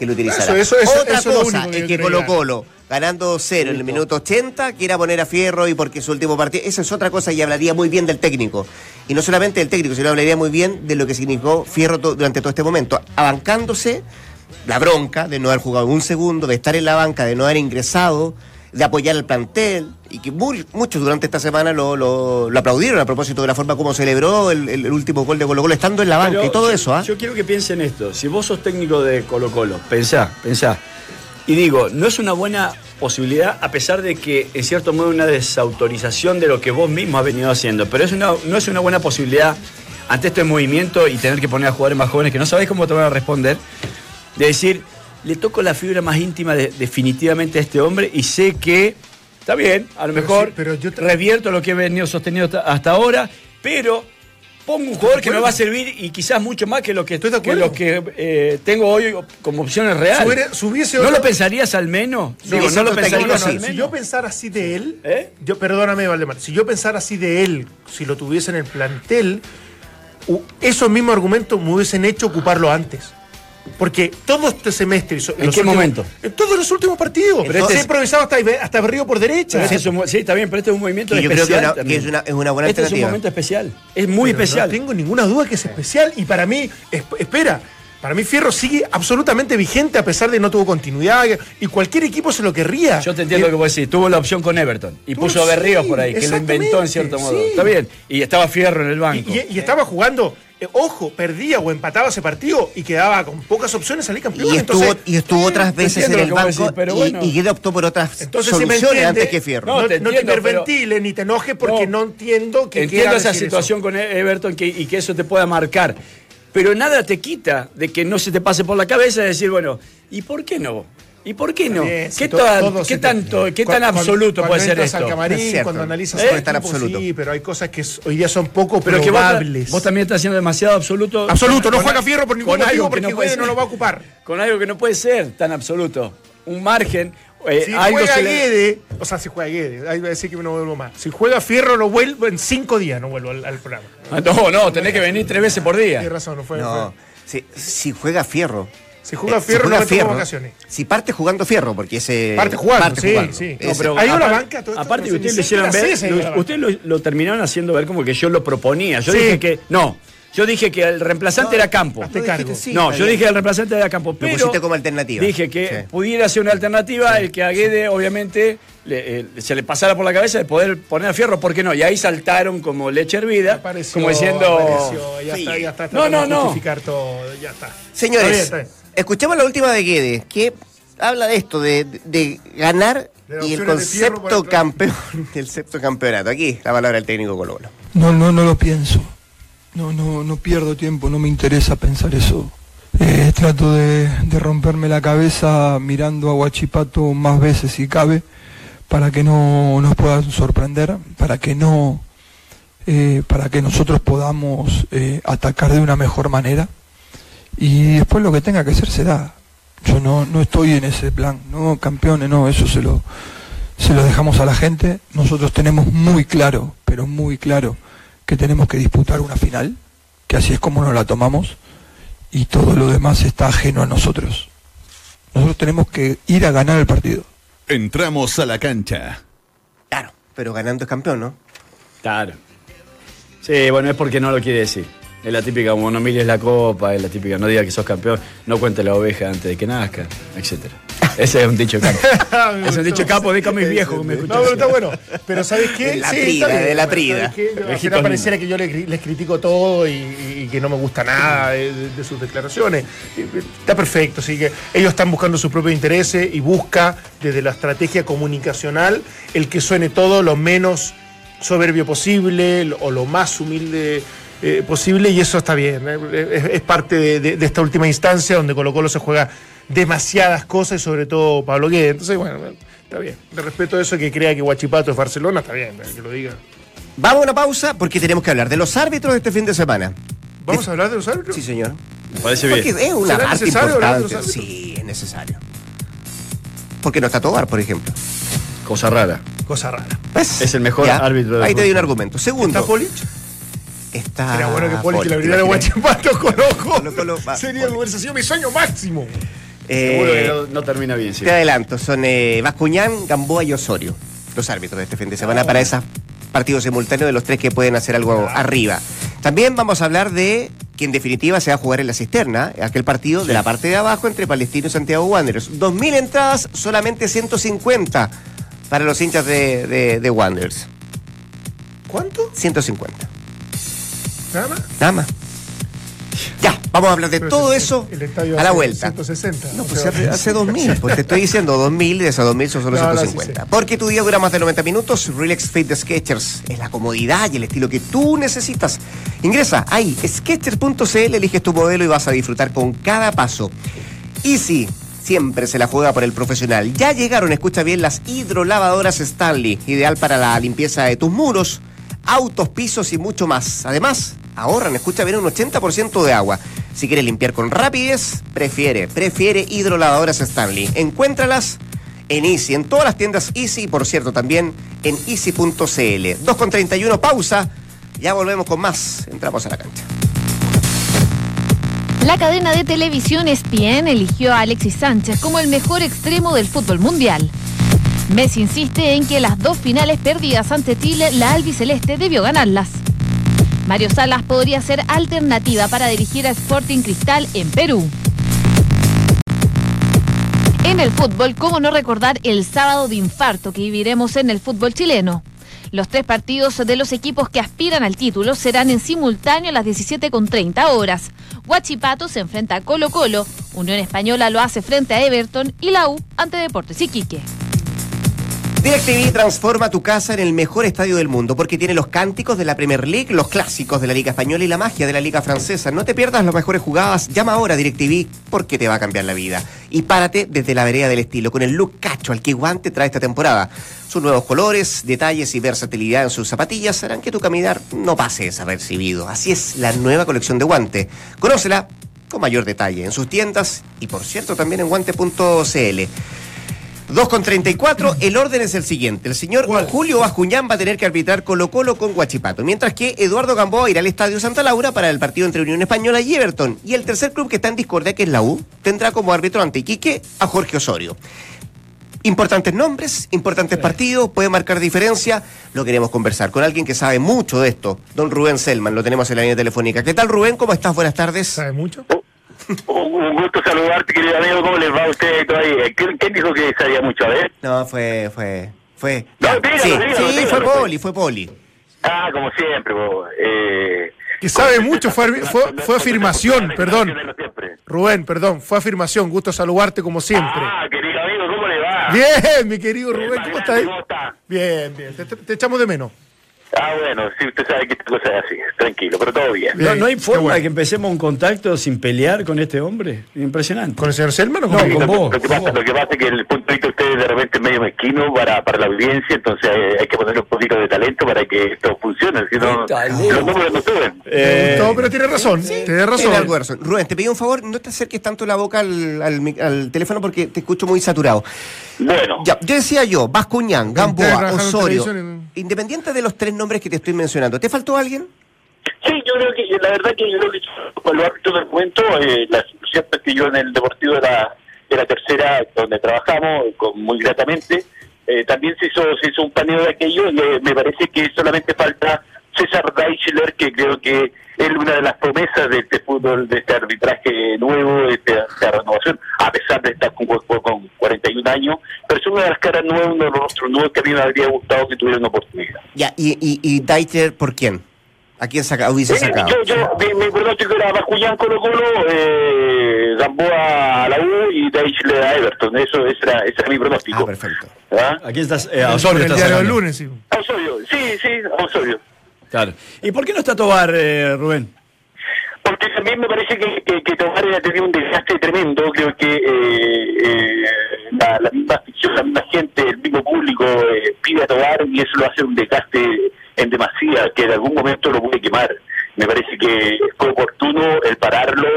que lo utilizara. Eso, eso, eso, Otra es cosa que es que Colo. Colo, ganando cero en el minuto 80, quiera poner a Fierro y porque es su último partido. Eso es otra cosa y hablaría muy bien del técnico. Y no solamente del técnico, sino hablaría muy bien de lo que significó Fierro durante todo este momento, abancándose la bronca de no haber jugado un segundo, de estar en la banca, de no haber ingresado, de apoyar al plantel, y que mu- muchos durante esta semana lo, lo- lo aplaudieron a propósito de la forma como celebró el, el- último gol de Colo Colo, estando en la banca Pero y todo yo- eso. ¿ah? Yo quiero que piensen esto. Si vos sos técnico de Colo Colo, pensá, pensá. Y digo, no es una buena posibilidad, a pesar de que en cierto modo una desautorización de lo que vos mismo has venido haciendo, pero es una, no es una buena posibilidad ante este movimiento y tener que poner a jugadores más jóvenes que no sabés cómo te van a responder, de decir, le toco la fibra más íntima de- definitivamente a este hombre y sé que, está bien, a lo Pero mejor sí, pero yo revierto lo que he venido sosteniendo hasta, ahora, pero pongo un jugador que me va a servir y quizás mucho más que lo que, Estoy de que lo que eh, tengo hoy como opciones reales. Subiese ¿No lo pensarías al menos? Digo, ¿no lo pensarías al menos? Si yo pensara así de él, ¿Eh? yo, perdóname, Valdemar, si yo pensara así de él, si lo tuviese en el plantel, esos mismos argumentos me hubiesen hecho ocuparlo antes. Porque todo este semestre. ¿En qué últimos- momos? En todos los últimos partidos. Pero este se es- ha improvisado hasta, hasta Berrío por derecha. Este es un- sí, está bien, pero este es un movimiento Que yo creo que especial. una- que también. es una- es una buena Este es un momento especial. Es muy Pero especial. No tengo ninguna duda que es especial. Y para mí, es- espera, para mí Fierro sigue absolutamente vigente a pesar de que no tuvo continuidad. Y cualquier equipo se lo querría. Yo te entiendo lo que vos decís. Tuvo la opción con Everton y puso a Berrío sí, por ahí, que lo inventó en cierto modo. sí. Está bien. Y estaba Fierro en el banco. Y, y- y estaba jugando, ojo, perdía o empataba ese partido y quedaba con pocas opciones salir campeón. Y estuvo, entonces, y estuvo otras veces en el banco decís, pero y, bueno. y Guede optó por otras entonces si me soluciones entiende, antes que Fierro. No, No, te no te pero- ni te enojes porque no, entiendo que Entiendo esa decir situación con E- Everton que- y que eso te pueda marcar. Pero nada te quita de que no se te pase por la cabeza de decir, bueno, ¿y por qué no? ¿Y por qué no? Bien, si ¿Qué, to- tan- qué tanto, qué tan absoluto cuando puede ser al esto? camarín, Es cierto. cuando analizas Eh, equipo, absoluto. sí, pero hay cosas que hoy día son poco Pero que vos, vos también estás haciendo demasiado absoluto. Absoluto, no Con- juega Fierro por ningún motivo que porque puede Guede no lo va a ocupar. *laughs* Con algo que no puede ser tan absoluto. Un margen, eh, Si algo juega se le- Guede, o sea, si juega Guede, ahí va a decir que no vuelvo más. Si juega Fierro, no vuelvo en cinco días, no vuelvo al, al programa. Ah, No, no, tenés que venir tres veces por día. Tienes razón, no fue. No, si, si juega Fierro. Si juega eh, Fierro, no me tomo vacaciones. Si parte jugando Fierro, porque ese. Parte jugando, sí, jugando. sí. No, pero la apar- banca, todo aparte que no ustedes lo hicieron ver, si hay lo- ustedes lo, lo terminaron haciendo ver como que yo lo proponía. Yo Sí. dije que no, yo dije que el reemplazante era Campo. No, cargo. dijiste sí, no, está yo dije que el reemplazante era Campo, pero pusiste como alternativa. Dije que Sí. pudiera ser una alternativa el que a Guede obviamente le- eh, se le pasara por la cabeza de poder poner a Fierro, ¿por qué no? Y ahí saltaron como leche hervida, Apareció, como diciendo apareció, ya Sí. está, ya está. No, no, no. justificar todo, ya está. Señores, Está bien, está bien. Escuchemos la última de Guedes, que habla de esto, de, de ganar De y el de concepto el campeón, *laughs* el concepto campeonato. Aquí la palabra del técnico Colo. No, no, no lo pienso. No, no, no pierdo tiempo, no me interesa pensar eso. Eh, trato de, de romperme la cabeza mirando a Guachipato más veces si cabe, para que no nos puedan sorprender, para que no, eh, para que nosotros podamos eh, atacar de una mejor manera. Y después lo que tenga que hacer será. Yo no, no estoy en ese plan, no campeones, no, eso se lo, se lo dejamos a la gente. Nosotros tenemos muy claro, pero muy claro, que tenemos que disputar una final, que así es como nos la tomamos, y todo lo demás está ajeno a nosotros. Nosotros tenemos que ir a ganar el partido. Entramos a la cancha. Claro, pero ganando es campeón, ¿no? Claro. Sí, bueno, es porque no lo quiere decir. Es la típica, como no mires la copa, es la típica, no diga que sos campeón, no cuente la oveja antes de que nazca, etcétera. Ese es un dicho capo. *laughs* Es un dicho capo, diga a mis viejos que me No, escuchan. pero está bueno. Pero ¿sabes qué? De la Sí, prida, de la ¿Sabes prida. Yo- Al Viejitos final pareciera que yo les critico todo y, y que no me gusta nada de, de- sus declaraciones. Está perfecto, así que ellos están buscando sus propios intereses y busca desde la estrategia comunicacional el que suene todo lo menos soberbio posible o lo más humilde eh, posible y eso está bien. eh, Es, es parte de, de- de esta última instancia donde Colo Colo se juega demasiadas cosas y sobre todo Pablo Guedes. Entonces, bueno, está bien. De respeto a eso que crea que Guachipato es Barcelona, está bien, eh, que lo diga. Vamos a una pausa porque tenemos que hablar de los árbitros de este fin de semana. ¿Vamos a hablar de los árbitros? Sí, señor. Me parece Porque bien. es una ¿Será parte de importante. árbitros? Sí, es necesario. Porque no está Tobar, por ejemplo. Cosa rara. Cosa rara. ¿Ves? Es el mejor Ya, árbitro del Ahí te doy un argumento. Segundo. ¿Está Polich? Está Sería bueno que Polich, le abriera. Guachipato con ojo. Sería sido mi sueño máximo. Eh, Seguro que no, no termina bien, sí. Te adelanto, son eh, Bascuñán, Gamboa y Osorio, los árbitros de este fin de semana para esos partidos simultáneos de los tres que pueden hacer algo arriba. También vamos a hablar de que en definitiva se va a jugar en la cisterna, aquel partido de la parte de abajo entre Palestino y Santiago Wanderers. 2.000 entradas, solamente 150 para los hinchas de, de, de Wanderers. ¿Cuánto? 150, Nada más. nada más. Ya, vamos a hablar de Pero todo eso el a la vuelta. 160. No, o pues sea, hace, *laughs* hace 2000, pues te estoy diciendo 2000 y de esos 2000 son solo No, no, sí 150. sé. Porque tu día dura más de 90 minutos, Relax Fit de Sketchers es la comodidad y el estilo que tú necesitas. Ingresa ahí, sketchers.cl, eliges tu modelo y vas a disfrutar con cada paso. Easy, siempre se la juega por el profesional. Ya llegaron, escucha bien, las hidrolavadoras Stanley, ideal para la limpieza de tus muros, autos, pisos y mucho más. Además, ahorran, escucha bien, un 80% de agua. Si quieres limpiar con rapidez, prefiere, prefiere hidrolavadoras Stanley. Encuéntralas en Easy, en todas las tiendas Easy y por cierto también en easy.cl. 2.31, pausa. Ya volvemos con más. Entramos a la cancha. La cadena de televisión ESPN eligió a Alexis Sánchez como el mejor extremo del fútbol mundial. Messi insiste en que las dos finales perdidas ante Chile, la albiceleste debió ganarlas. Mario Salas podría ser alternativa para dirigir a Sporting Cristal en Perú. En el fútbol, ¿cómo no recordar el sábado de infarto que viviremos en el fútbol chileno? Los tres partidos de los equipos que aspiran al título serán en simultáneo a las 17.30 horas. Huachipato se enfrenta a Colo Colo, Unión Española lo hace frente a Everton y la U ante Deportes Iquique. DirecTV transforma tu casa en el mejor estadio del mundo porque tiene los cánticos de la Premier League, los clásicos de la Liga Española y la magia de la Liga Francesa. No te pierdas las mejores jugadas. Llama ahora a DirecTV porque te va a cambiar la vida. Y párate desde la vereda del estilo con el look cacho al que Guante trae esta temporada. Sus nuevos colores, detalles y versatilidad en sus zapatillas harán que tu caminar no pase desapercibido. Así es la nueva colección de Guante. Conócela con mayor detalle en sus tiendas y por cierto también en guante.cl. 2 con 34, el orden es el siguiente. El señor Julio Bascuñán va a tener que arbitrar Colo Colo con Guachipato, mientras que Eduardo Gamboa irá al Estadio Santa Laura para el partido entre Unión Española y Everton. Y el tercer club que está en discordia, que es la U, tendrá como árbitro ante Iquique a Jorge Osorio. Importantes nombres, importantes partidos, puede marcar diferencia. Lo queremos conversar con alguien que sabe mucho de esto, don Rubén Selman, lo tenemos en la línea telefónica. ¿Qué tal Rubén? ¿Cómo estás? Buenas tardes. ¿Sabe mucho? Un gusto saludarte, querido amigo. ¿Cómo les va a ustedes todavía? ¿Quién, quién dijo que sabía mucho? A ver. No, fue, fue, fue. No, dígalo, sí, dígalo, sí, dígalo, fue pues. Poli, fue Poli. Ah, como siempre, vos. Eh, Que sabe mucho, fue, fue, fue afirmación, perdón. Siempre. Rubén, perdón, fue afirmación. Gusto saludarte como siempre. Ah, querido amigo, ¿cómo le va? Bien, mi querido Rubén, ¿cómo estás? Bien, bien. Te, te- te echamos de menos. Ah, bueno, sí, usted sabe que esta cosa es así. Tranquilo, pero todo bien. No, no hay forma bueno. de que empecemos un contacto sin pelear con este hombre. Impresionante. ¿Con el señor Selman o No, con lo, vos, lo que pasa, vos. lo que pasa es que el punto de vista de ustedes de repente es medio mezquino para, para la audiencia, entonces hay, hay que ponerle un poquito de talento para que esto funcione, si no, los números no suben. Eh, No, pero tiene razón. tiene Tiene razón. algo de razón. Rubén, te pido un favor, no te acerques tanto la boca al, al teléfono porque te escucho muy saturado. Bueno, Ya, yo decía yo, Bascuñán, Gamboa, Osorio, televisión independiente de los tres nombres que te estoy mencionando, ¿te faltó alguien? Sí, yo creo que, la verdad que yo creo que con los árbitros del momento, eh, la situación que yo en el Deportivo de la, de la tercera, donde trabajamos con, muy gratamente, eh, también se hizo, se hizo un paneo de aquello y eh, me parece que solamente falta César Deichler, que creo que es una de las promesas de este fútbol, de este arbitraje nuevo, de esta, esta renovación, a pesar de estar con, con, con 41 años, pero es una de las caras nuevas, uno de los rostros nuevos que a mí me habría gustado que tuviera una oportunidad. Ya, y, y, y Deiter, ¿por quién? ¿A quién saca, hubiese Eh, sacado? yo, yo, mi, mi pronóstico era Bascullán Colo Colo, eh, Gamboa a la U y Deichler a Everton. Eso ese era, ese era mi pronóstico. Ah, perfecto. ¿Ah? Aquí estás, eh, a Osorio el diario del sacando. lunes, sí. Osorio, sí, sí, Osorio. Claro. ¿Y por qué no está Tobar, eh, Rubén? Porque también me parece que, que, que Tomás ha tenido un desgaste tremendo. Creo que eh, eh, la, misma afición, la misma gente, el mismo público eh, pide a Tobar y eso lo hace un desgaste en demasía que en algún momento lo puede quemar. Me parece que fue oportuno el pararlo.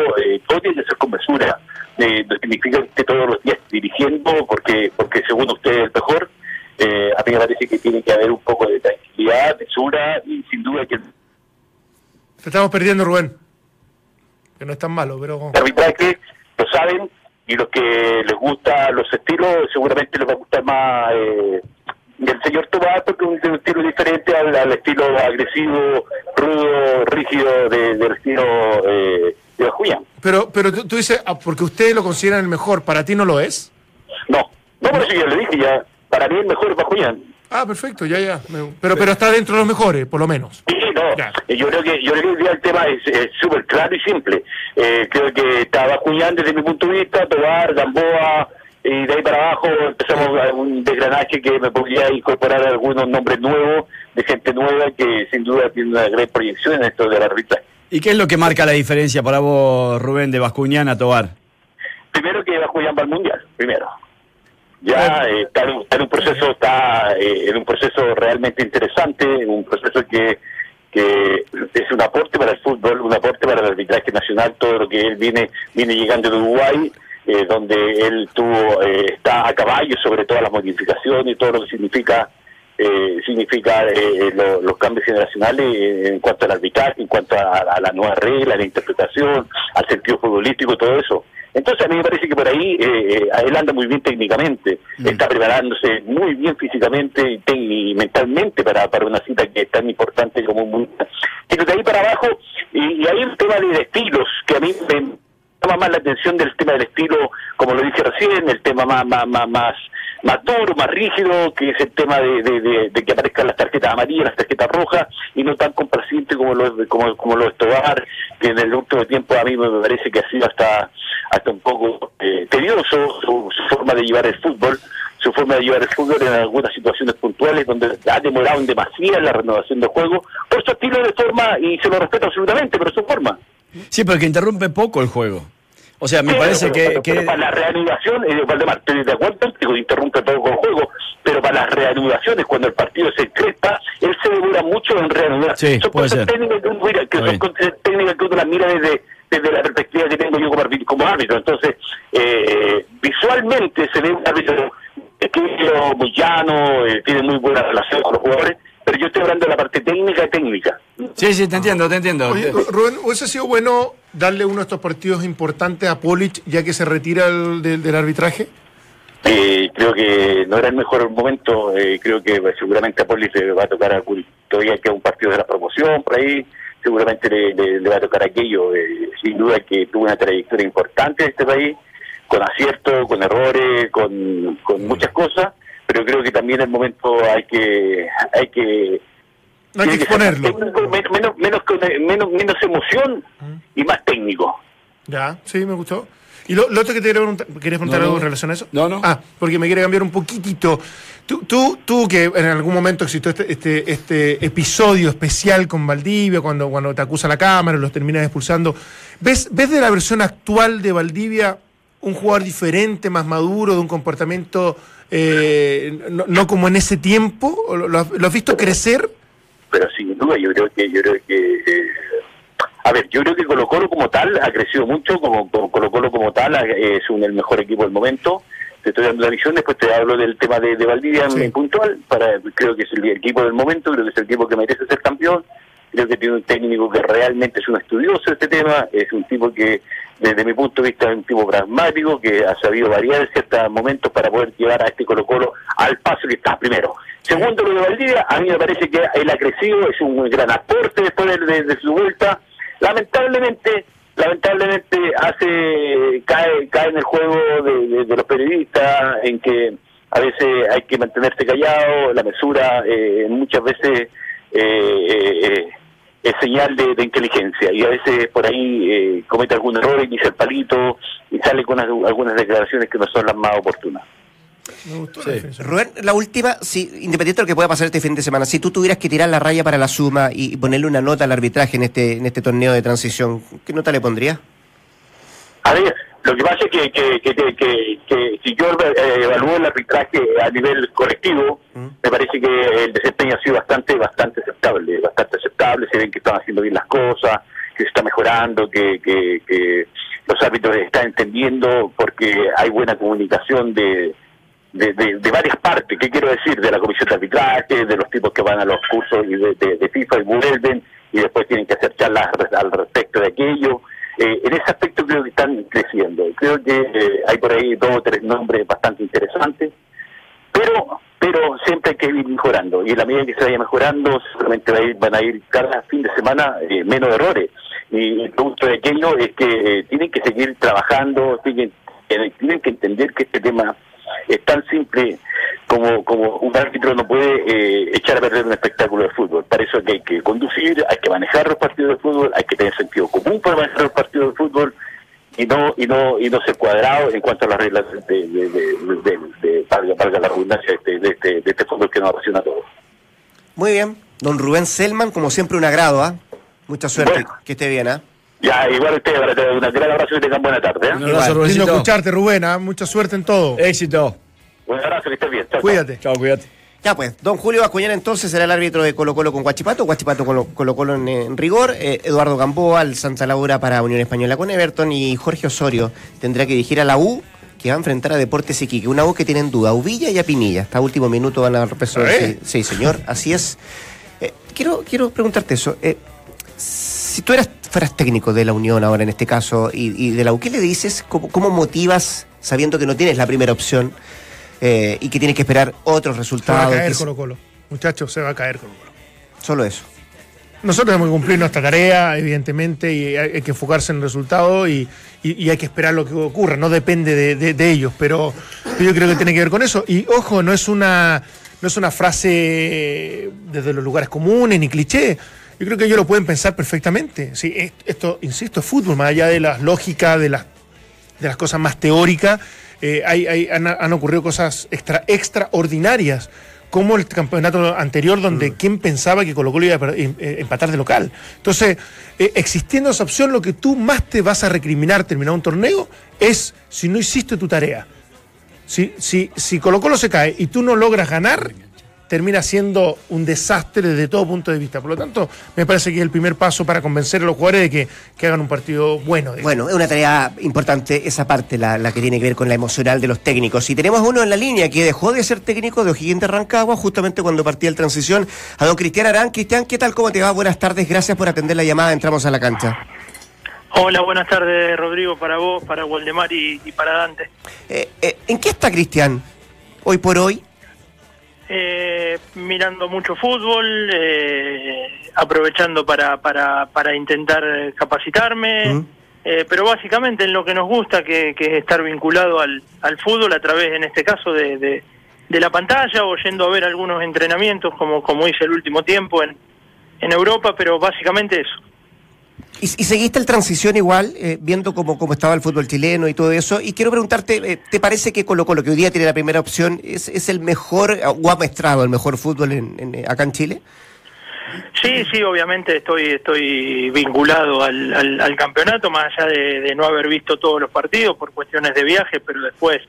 Todo tiene que ser con mesura. Eh, no significa que todos los días dirigiendo porque porque según usted es el mejor. Eh, a mí me parece que tiene que haber un poco de tranquilidad, mesura y sin duda que Te estamos perdiendo, Rubén. Que no es tan malo, pero. de arbitraje lo saben y los que les gusta los estilos seguramente les va a gustar más eh, el señor Tomás porque es un, estilo diferente al, al estilo agresivo, rudo, rígido de- del estilo eh, de Julián. Pero, pero tú, tú dices, ah, porque ustedes lo consideran el mejor, ¿para ti no lo es? No, no por eso yo le dije ya, para mí el mejor es Julián. Ah, perfecto, ya, ya. Pero, pero está dentro de los mejores, por lo menos. Sí, no, Ya. eh, yo creo que yo creo que el tema es es súper claro y simple. Eh, creo que estaba Julián desde mi punto de vista, Tobar, Gamboa, y de ahí para abajo empezamos a un desgranaje que me podría incorporar algunos nombres nuevos, de gente nueva que sin duda tiene una gran proyección en esto de la arbitraje. ¿Y qué es lo que marca la diferencia para vos, Rubén, de Bascuñán a Tobar? Primero que va Julián para el Mundial, primero. Ya eh, está, en, está en un proceso, está eh, en un proceso realmente interesante, un proceso que, que es un aporte para el fútbol, un aporte para el arbitraje nacional, todo lo que él viene, viene llegando de Uruguay, eh, donde él tuvo, eh, está a caballo sobre todas las modificaciones y todo lo que significa eh, significa eh, lo- los cambios generacionales en cuanto al arbitraje, en cuanto a, a la nueva regla, la interpretación, al sentido futbolístico, todo eso. Entonces a mí me parece que por ahí eh, eh, él anda muy bien técnicamente, está preparándose muy bien físicamente y, te- y mentalmente para, para una cita que es tan importante como un mundial. Pero de ahí para abajo, y, y hay un tema de estilos que a mí me llama más la atención del tema del estilo, como lo dije recién, el tema más más más más, más duro, más rígido, que es el tema de, que aparezcan las tarjetas amarillas, las tarjetas rojas, y no tan complaciente como lo, como, como lo de Tobar, que en el último tiempo a mí me parece que ha sido hasta, hasta un poco eh, tedioso su, su forma de llevar el fútbol, su forma de llevar el fútbol en algunas situaciones puntuales donde ha demorado en demasía la renovación del juego, por su estilo de forma, y se lo respeto absolutamente, pero su forma. Sí, pero que interrumpe poco el juego. O sea, me Sí, parece pero- que... pero- pero que- para la reanudación, eh, Valdemar, estoy de acuerdo contigo, interrumpe todo el juego, pero para las reanudaciones, cuando el partido se encrespa, él se demora mucho en reanudar. Sí, son puede cosas ser. técnicas que uno mira, que son bien. cosas técnicas que uno las mira desde, desde la perspectiva que tengo yo como árbitro. Como árbitro. Entonces, eh, visualmente se ve un árbitro eh, tipo muy llano, eh, tiene muy buena relación con los jugadores, pero yo estoy hablando de la parte técnica y técnica. Sí, sí, te entiendo, te entiendo. Oye, Rubén, ¿hubiese sido bueno darle uno de estos partidos importantes a Polic ya que se retira el- del, del arbitraje? Eh, creo que no era el mejor momento, eh, creo que pues, seguramente a Poli le va a tocar algún- todavía queda un partido de la promoción por ahí, seguramente le, le- le va a tocar aquello, eh, sin duda que tuvo una trayectoria importante en este país, con aciertos, con errores, con, con muchas cosas, pero creo que también el momento hay que hay que No hay que exponerlo. menos, menos, menos, menos, emoción y más técnico. Ya, sí, me gustó. ¿Y lo, lo otro que te quería preguntar, ¿querías preguntar No, algo no. en relación a eso? No, no. Ah, porque me quiere cambiar un poquitito. Tú, tú, tú que en algún momento existió este, este, este episodio especial con Valdivia, cuando, cuando te acusa la cámara, los terminas expulsando, ¿ves, ¿ves de la versión actual de Valdivia un jugador diferente, más maduro, de un comportamiento eh, no, no como en ese tiempo? ¿O ¿Lo, lo has, lo has visto crecer? Pero sin duda yo creo que yo creo que eh, a ver yo creo que Colo Colo como tal ha crecido mucho como como Colo Colo como tal es un, el mejor equipo del momento. Te estoy dando la visión después te hablo del tema de, de Valdivia Sí. puntual para creo que es el equipo del momento creo que es el equipo que merece ser campeón. Creo que tiene un técnico que realmente es un estudioso de este tema es un tipo que desde mi punto de vista es un tipo pragmático que ha sabido variar ciertos momentos para poder llevar a este Colo Colo al paso que está primero Segundo, lo de Valdivia, a mí me parece que él ha crecido, es un gran aporte después de, su vuelta. Lamentablemente, lamentablemente hace cae cae en el juego de, los periodistas, en que a veces hay que mantenerse callado, la mesura eh, muchas veces eh, eh, es señal de, de inteligencia y a veces por ahí eh, comete algún error y dice el palito y sale con unas- algunas declaraciones que no son las más oportunas. Me gustó Sí. la. Rubén, la última, si, independiente de lo que pueda pasar este fin de semana, si tú tuvieras que tirar la raya para la suma y, y ponerle una nota al arbitraje en este, en este torneo de transición, ¿qué nota le pondrías? A ver, lo que pasa es que, que, que, que, que- que si yo eh, evalúo el arbitraje a nivel colectivo, me parece que el desempeño ha sido bastante bastante aceptable, bastante aceptable, se ven que están haciendo bien las cosas, que se está mejorando, que, que, que los árbitros están entendiendo porque hay buena comunicación de, de, de- varias partes, ¿qué quiero decir? De la comisión de arbitraje, de los tipos que van a los cursos y de, de- FIFA y vuelven y después tienen que hacer charlas al respecto de aquello. Eh, en ese aspecto creo que están creciendo. Creo que eh, hay por ahí dos o tres nombres bastante interesantes, pero pero siempre hay que ir mejorando y en la medida que se vaya mejorando seguramente va a ir- van a ir cada fin de semana eh, menos errores y el punto de aquello es que eh, tienen que seguir trabajando tienen, tienen que entender que este tema es tan simple como como un árbitro no puede eh, echar a perder un espectáculo de fútbol para eso que hay que conducir hay que manejar los partidos de fútbol hay que tener sentido común para manejar los partidos de fútbol y no y no y no ser cuadrado en cuanto a las reglas de, de, de, de- valga, valga la redundancia de este, de este de este fútbol que nos apasiona a todos Muy bien, don Rubén Selman, como siempre un agrado, ¿ah? Mucha suerte, Bueno. que esté bien, ¿ah? Ya igual ustedes un gran abrazo y tengan buena tarde ¿eh? Un abrazo, Lindo escucharte, Rubén. ¿ah? Mucha suerte en todo. Éxito. un abrazo que estés bien Chao. Cuídate. Chao, cuídate. Ya pues, don Julio Bascuñán entonces será el árbitro de Colo Colo con Guachipato, Guachipato con Colo Colo en, en rigor, eh, Eduardo Gamboa, el Santa Laura para Unión Española con Everton y Jorge Osorio tendrá que dirigir a la U que va a enfrentar a Deportes Iquique, una U que tiene en duda, a Uvilla y a Pinilla, hasta último minuto van a resolver. ¿Eh? Sí, sí, señor, así es. Eh, quiero, quiero preguntarte eso, eh, si tú eras, fueras técnico de la Unión ahora en este caso y, y de la U, ¿qué le dices? ¿Cómo, cómo motivas sabiendo que no tienes la primera opción? eh, y que tienes que esperar otros Se va a resultados. caer Colo Colo. Muchachos, se va a caer Colo Colo. Solo eso. Nosotros tenemos que cumplir nuestra tarea, evidentemente, y hay, hay que enfocarse en el resultado y, y- y hay que esperar lo que ocurra. No depende de, de- de ellos, pero yo creo que tiene que ver con eso. Y ojo, no es una, no es una frase desde los lugares comunes ni cliché. Yo creo que ellos lo pueden pensar perfectamente. Sí, es- esto, insisto, es fútbol, más allá de las lógicas, de las de las cosas más teóricas, eh, hay, hay- han, han ocurrido cosas extra, extraordinarias, como el campeonato anterior, donde quién pensaba que Colo Colo iba a em- eh, empatar de local. Entonces, eh, existiendo esa opción, lo que tú más te vas a recriminar terminar un torneo es si no hiciste tu tarea. Si, si, si Colo Colo se cae y tú no logras ganar, termina siendo un desastre desde todo punto de vista. Por lo tanto, me parece que es el primer paso para convencer a los jugadores de que, que hagan un partido bueno. digamos. Bueno, es una tarea importante esa parte, la, la que tiene que ver con la emocional de los técnicos. Y tenemos uno en la línea que dejó de ser técnico de O'Higgins de Rancagua justamente cuando partía el transición a don Cristian Arán. Cristian, ¿qué tal? ¿Cómo te va? Buenas tardes, gracias por atender la llamada. Entramos a la cancha. Hola, buenas tardes Rodrigo, para vos, para Waldemar y, y para Dante. Eh, eh, ¿En qué está Cristian hoy por hoy? Eh, mirando mucho fútbol, eh, aprovechando para, para, para intentar capacitarme, Mm. eh, pero básicamente en lo que nos gusta, que, que es estar vinculado al, al fútbol a través, en este caso, de, de, de la pantalla o yendo a ver algunos entrenamientos, como, como hice el último tiempo en, en Europa, pero básicamente eso. ¿Y, y seguiste el transición igual, eh, viendo cómo, cómo estaba el fútbol chileno y todo eso? Y quiero preguntarte, eh, ¿te parece que Colo Colo, que hoy día tiene la primera opción, es, es el mejor, o ha maestrado el mejor fútbol en, en, eh, acá en Chile? Sí, sí, obviamente estoy estoy vinculado al, al, al campeonato, más allá de, de no haber visto todos los partidos por cuestiones de viaje, pero después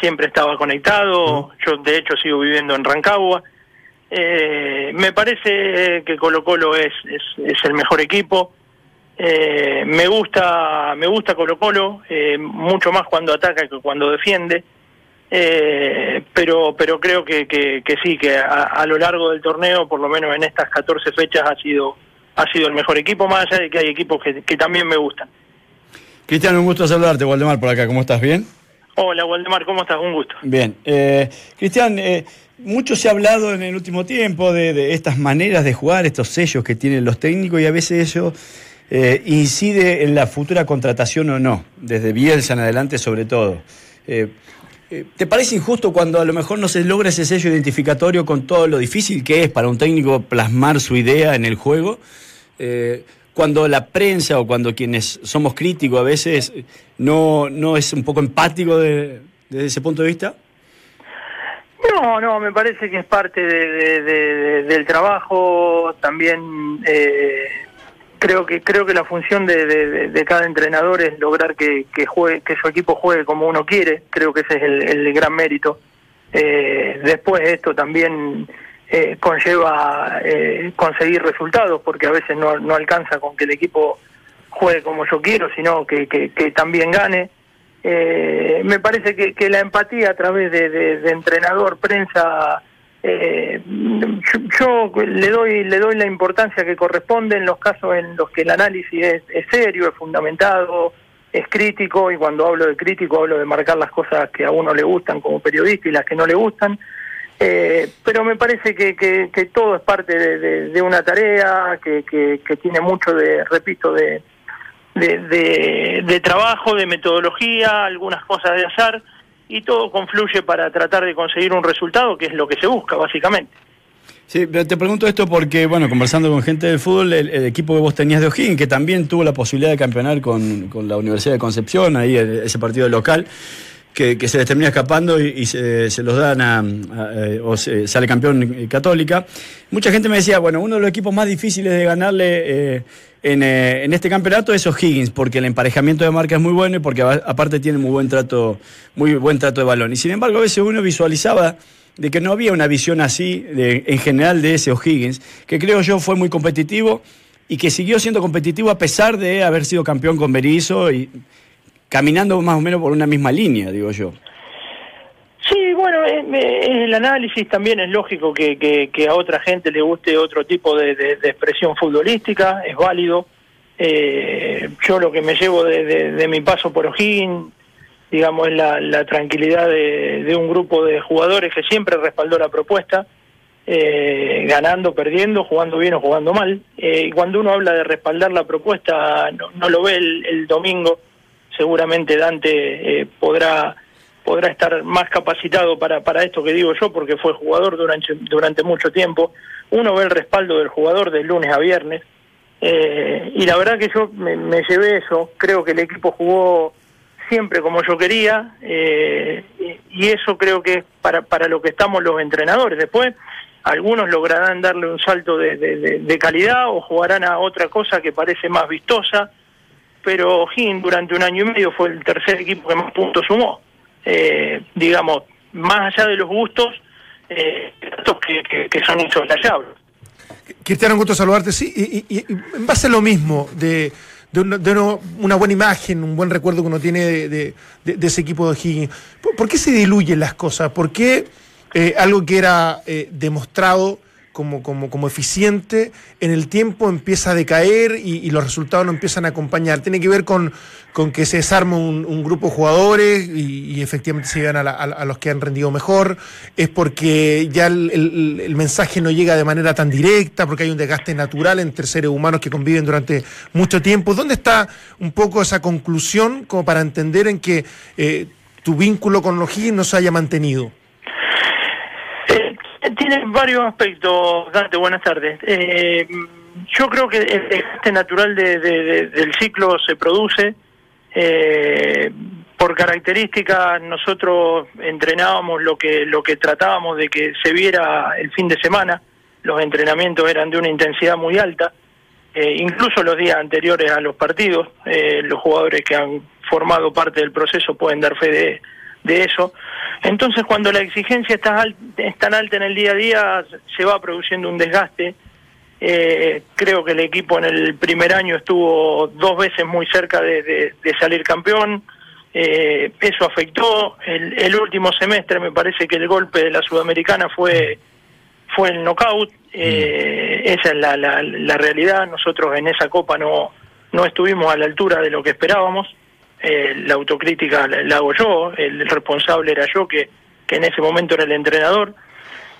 siempre estaba conectado. Yo, de hecho, sigo viviendo en Rancagua. Eh, me parece que Colo Colo es, es, es el mejor equipo. Eh, me gusta me gusta Colo Colo, eh, mucho más cuando ataca que cuando defiende. Eh, pero pero creo que, que, que sí, que a, a lo largo del torneo, por lo menos en estas 14 fechas, ha sido ha sido el mejor equipo, más allá de que hay equipos que, que también me gustan. Cristian, un gusto saludarte, Waldemar, por acá. ¿Cómo estás? ¿Bien? Hola, Waldemar, ¿cómo estás? Un gusto. Bien. Eh, Cristian, eh, mucho se ha hablado en el último tiempo de, de estas maneras de jugar, estos sellos que tienen los técnicos y a veces eso eh, incide en la futura contratación o no, desde Bielsa en adelante sobre todo. Eh, eh, ¿Te parece injusto cuando a lo mejor no se logra ese sello identificatorio con todo lo difícil que es para un técnico plasmar su idea en el juego? Cuando la prensa o cuando quienes somos críticos a veces no, no es un poco empático de- desde ese punto de vista? No, no, me parece que es parte de- de- de- de- del trabajo. También creo que creo que la función de, de- cada entrenador es lograr que, que juegue, que su equipo juegue como uno quiere. Creo que ese es el, gran mérito. Eh, después esto también eh, conlleva eh, conseguir resultados, porque a veces no, no alcanza con que el equipo juegue como yo quiero, sino que, que, que también gane. Eh, me parece que, que la empatía a través de- de entrenador, prensa, eh, yo, le doy le doy la importancia que corresponde en los casos en los que el análisis es, es serio, es fundamentado, es crítico y cuando hablo de crítico hablo de marcar las cosas que a uno le gustan como periodista y las que no le gustan. Eh, pero me parece que, que, que todo es parte de, una tarea que, tiene mucho de, repito, de, de trabajo, de metodología, algunas cosas de azar, y todo confluye para tratar de conseguir un resultado que es lo que se busca, básicamente. Sí, pero te pregunto esto porque, bueno, conversando con gente del fútbol, el, equipo que vos tenías de O'Higgins, que también tuvo la posibilidad de campeonar con, con la Universidad de Concepción, ahí ese partido local, que, se les termina escapando y, se, los dan a, eh, o se- sale campeón eh, Católica. Mucha gente me decía, bueno, uno de los equipos más difíciles de ganarle eh, en, en este campeonato es O'Higgins, porque el emparejamiento de marca es muy bueno y porque aparte tiene muy buen trato, muy buen trato de balón. Y sin embargo, a veces uno visualizaba de que no había una visión así en general de ese O'Higgins, que creo yo fue muy competitivo y que siguió siendo competitivo a pesar de haber sido campeón con Berizzo y caminando más o menos por una misma línea, digo yo. Sí, bueno, eh, eh, el análisis también es lógico que, a otra gente le guste otro tipo de, expresión futbolística, es válido. Eh, yo lo que me llevo de, mi paso por O'Higgins, digamos, es la, la tranquilidad de, un grupo de jugadores que siempre respaldó la propuesta, eh, ganando, perdiendo, jugando bien o jugando mal. Eh, y cuando uno habla de respaldar la propuesta, no, no lo ve el domingo, seguramente Dante eh, podrá podrá estar más capacitado para, para esto que digo yo, porque fue jugador durante, durante mucho tiempo. Uno ve el respaldo del jugador de lunes a viernes, eh, y la verdad que yo me, llevé eso, creo que el equipo jugó siempre como yo quería, eh, y eso creo que es para, para lo que estamos los entrenadores. Después, algunos lograrán darle un salto de- de- de calidad o jugarán a otra cosa que parece más vistosa, pero O'Higgins durante un año y medio fue el tercer equipo que más puntos sumó. Eh, digamos, más allá de los gustos, eh, que, que, que son insoslayables. Cristiano, un gusto saludarte. Sí, y, y- y en base a lo mismo, de, de una, buena imagen, un buen recuerdo que uno tiene de, de- ese equipo de Higgins, ¿por, por qué se diluyen las cosas? ¿Por qué eh, algo que era eh, demostrado como, como, como eficiente en el tiempo empieza a decaer y, los resultados no empiezan a acompañar? ¿Tiene que ver con, con que se desarma un, un grupo de jugadores y, efectivamente se llegan a, la- a los que han rendido mejor? ¿Es porque ya el, mensaje no llega de manera tan directa, porque hay un desgaste natural entre seres humanos que conviven durante mucho tiempo? ¿Dónde está un poco esa conclusión como para entender en que eh, tu vínculo con los Higgins no se haya mantenido? Tiene varios aspectos, Dante, buenas tardes. Eh, yo creo que el desgaste natural de- del ciclo se produce. eh, por características, nosotros entrenábamos lo que, lo que tratábamos de que se viera el fin de semana. Los entrenamientos eran de una intensidad muy alta. eh, incluso los días anteriores a los partidos, eh, los jugadores que han formado parte del proceso pueden dar fe de, de eso. Entonces, cuando la exigencia está es tan alta en el día a día, se va produciendo un desgaste. Eh, creo que el equipo en el primer año estuvo dos veces muy cerca de, de- de salir campeón. Eh, eso afectó. El, el último semestre me parece que el golpe de la Sudamericana fue fue el knockout. Eh, esa es la, la, la realidad. Nosotros en esa copa no, no estuvimos a la altura de lo que esperábamos. Eh, la autocrítica la, hago yo, el responsable era yo, que, que en ese momento era el entrenador.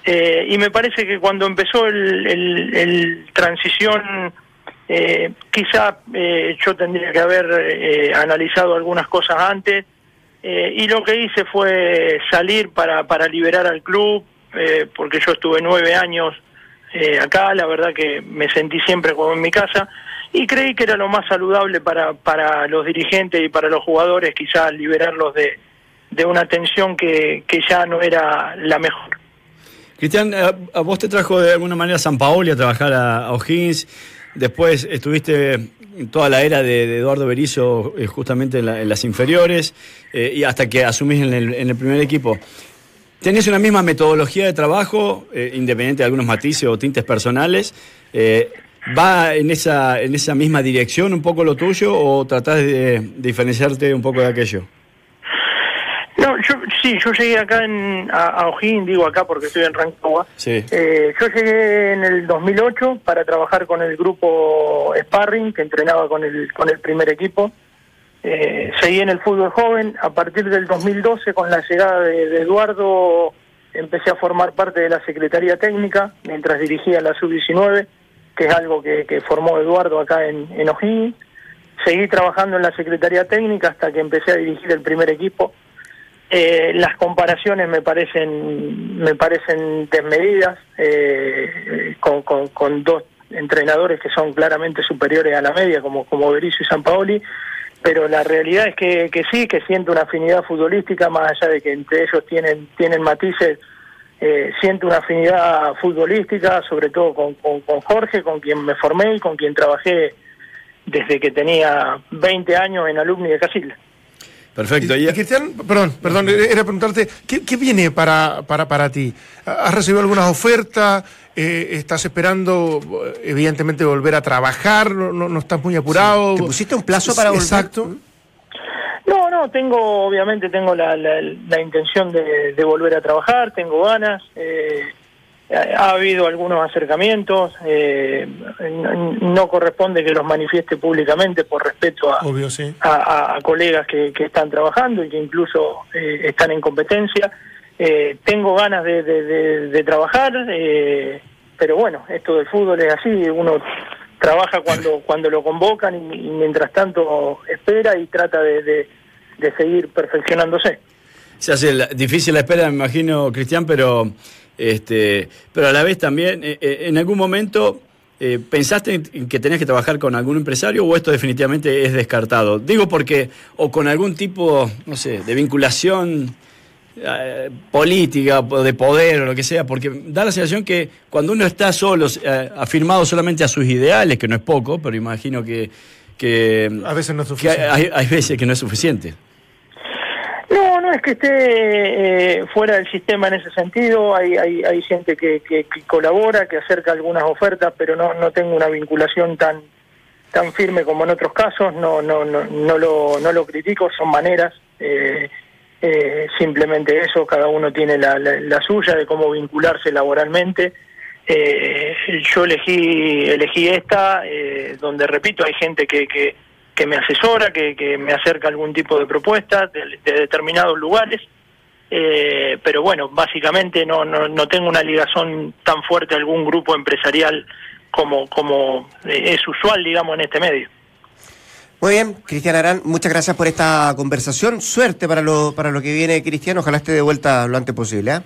Eh, y me parece que cuando empezó el, el, transición, eh, quizá eh, yo tendría que haber eh, analizado algunas cosas antes. Eh, y lo que hice fue salir para, para liberar al club, porque yo estuve nueve años eh, acá, la verdad que me sentí siempre como en mi casa y creí que era lo más saludable para, para los dirigentes y para los jugadores, quizás liberarlos de, de una tensión que, que ya no era la mejor. Cristian, a, a vos te trajo de alguna manera San Paoli a trabajar a, a O'Higgins. Después estuviste toda la era de, de Eduardo Berizzo eh, justamente en, la- en las inferiores eh, y hasta que asumís en el, en el primer equipo. ¿Tenés una misma metodología de trabajo, eh, independiente de algunos matices o tintes personales? Eh, ¿Va en esa, en esa misma dirección un poco lo tuyo o tratás de, diferenciarte un poco de aquello? No, yo sí, yo llegué acá en, a, a O'Higgins, digo acá porque estoy en Rancagua. Sí. Eh, yo llegué en el 2008 para trabajar con el grupo Sparring, que entrenaba con el, con el primer equipo. Eh, seguí en el fútbol joven. A partir del 2012, con la llegada de, Eduardo, empecé a formar parte de la Secretaría Técnica, mientras dirigía la Sub-19, que es algo que, formó Eduardo acá en, en O'Higgins. Seguí trabajando en la Secretaría Técnica hasta que empecé a dirigir el primer equipo. Eh, las comparaciones me parecen me parecen desmedidas eh, con, con- dos entrenadores que son claramente superiores a la media como como Berizzo y Sampaoli pero la realidad es que, sí que siento una afinidad futbolística más allá de que entre ellos tienen tienen matices eh, siento una afinidad futbolística sobre todo con, con, con Jorge con quien me formé y con quien trabajé desde que tenía 20 años en alumni de Casilda Perfecto. Y, Y- Cristian, perdón, perdón, era preguntarte, ¿qué, qué viene para, para, para ti? ¿Has recibido algunas ofertas? Eh, ¿Estás esperando, evidentemente, volver a trabajar? ¿No, no, no estás muy apurado? ¿Te pusiste un plazo para volver? Exacto. No, no, tengo, obviamente tengo la, la, la intención de, de volver a trabajar, tengo ganas, eh, ha, ha habido algunos acercamientos, eh, no, no corresponde que los manifieste públicamente por respeto a, Obvio, sí. a, a- a colegas que, que están trabajando y que incluso eh, están en competencia. Eh, tengo ganas de, de- de- de trabajar, eh, pero bueno, esto del fútbol es así, uno trabaja cuando cuando lo convocan y, y mientras tanto espera y trata de, de- de seguir perfeccionándose. Se hace la- difícil la espera, me imagino, Cristian, pero, este, pero a la vez también, eh, eh, en algún momento, eh, ¿pensaste en- que tenías que trabajar con algún empresario o esto definitivamente es descartado? Digo porque, o con algún tipo, no sé, de vinculación eh, política o de poder o lo que sea, porque da la sensación que cuando uno está solo, eh, afirmado solamente a sus ideales, que no es poco, pero imagino que... que A veces no es suficiente. hay, hay veces que no es suficiente. No, no es que esté eh, fuera del sistema en ese sentido. Hay, hay, hay gente que, que- que colabora, que acerca algunas ofertas, pero no, no tengo una vinculación tan tan firme como en otros casos. No no no no lo no lo critico. Son maneras. eh, eh, simplemente eso. Cada uno tiene la, la- la suya de cómo vincularse laboralmente. Eh, yo elegí elegí esta, eh, donde repito hay gente que, que, que me asesora, que, que me acerca algún tipo de propuesta de, de determinados lugares, eh, pero bueno, básicamente no, no, no tengo una ligación tan fuerte a algún grupo empresarial como, como eh, es usual, digamos, en este medio. Muy bien, Cristian Arán, muchas gracias por esta conversación. Suerte para lo, para lo que viene, Cristian. Ojalá esté de vuelta lo antes posible. ¿eh?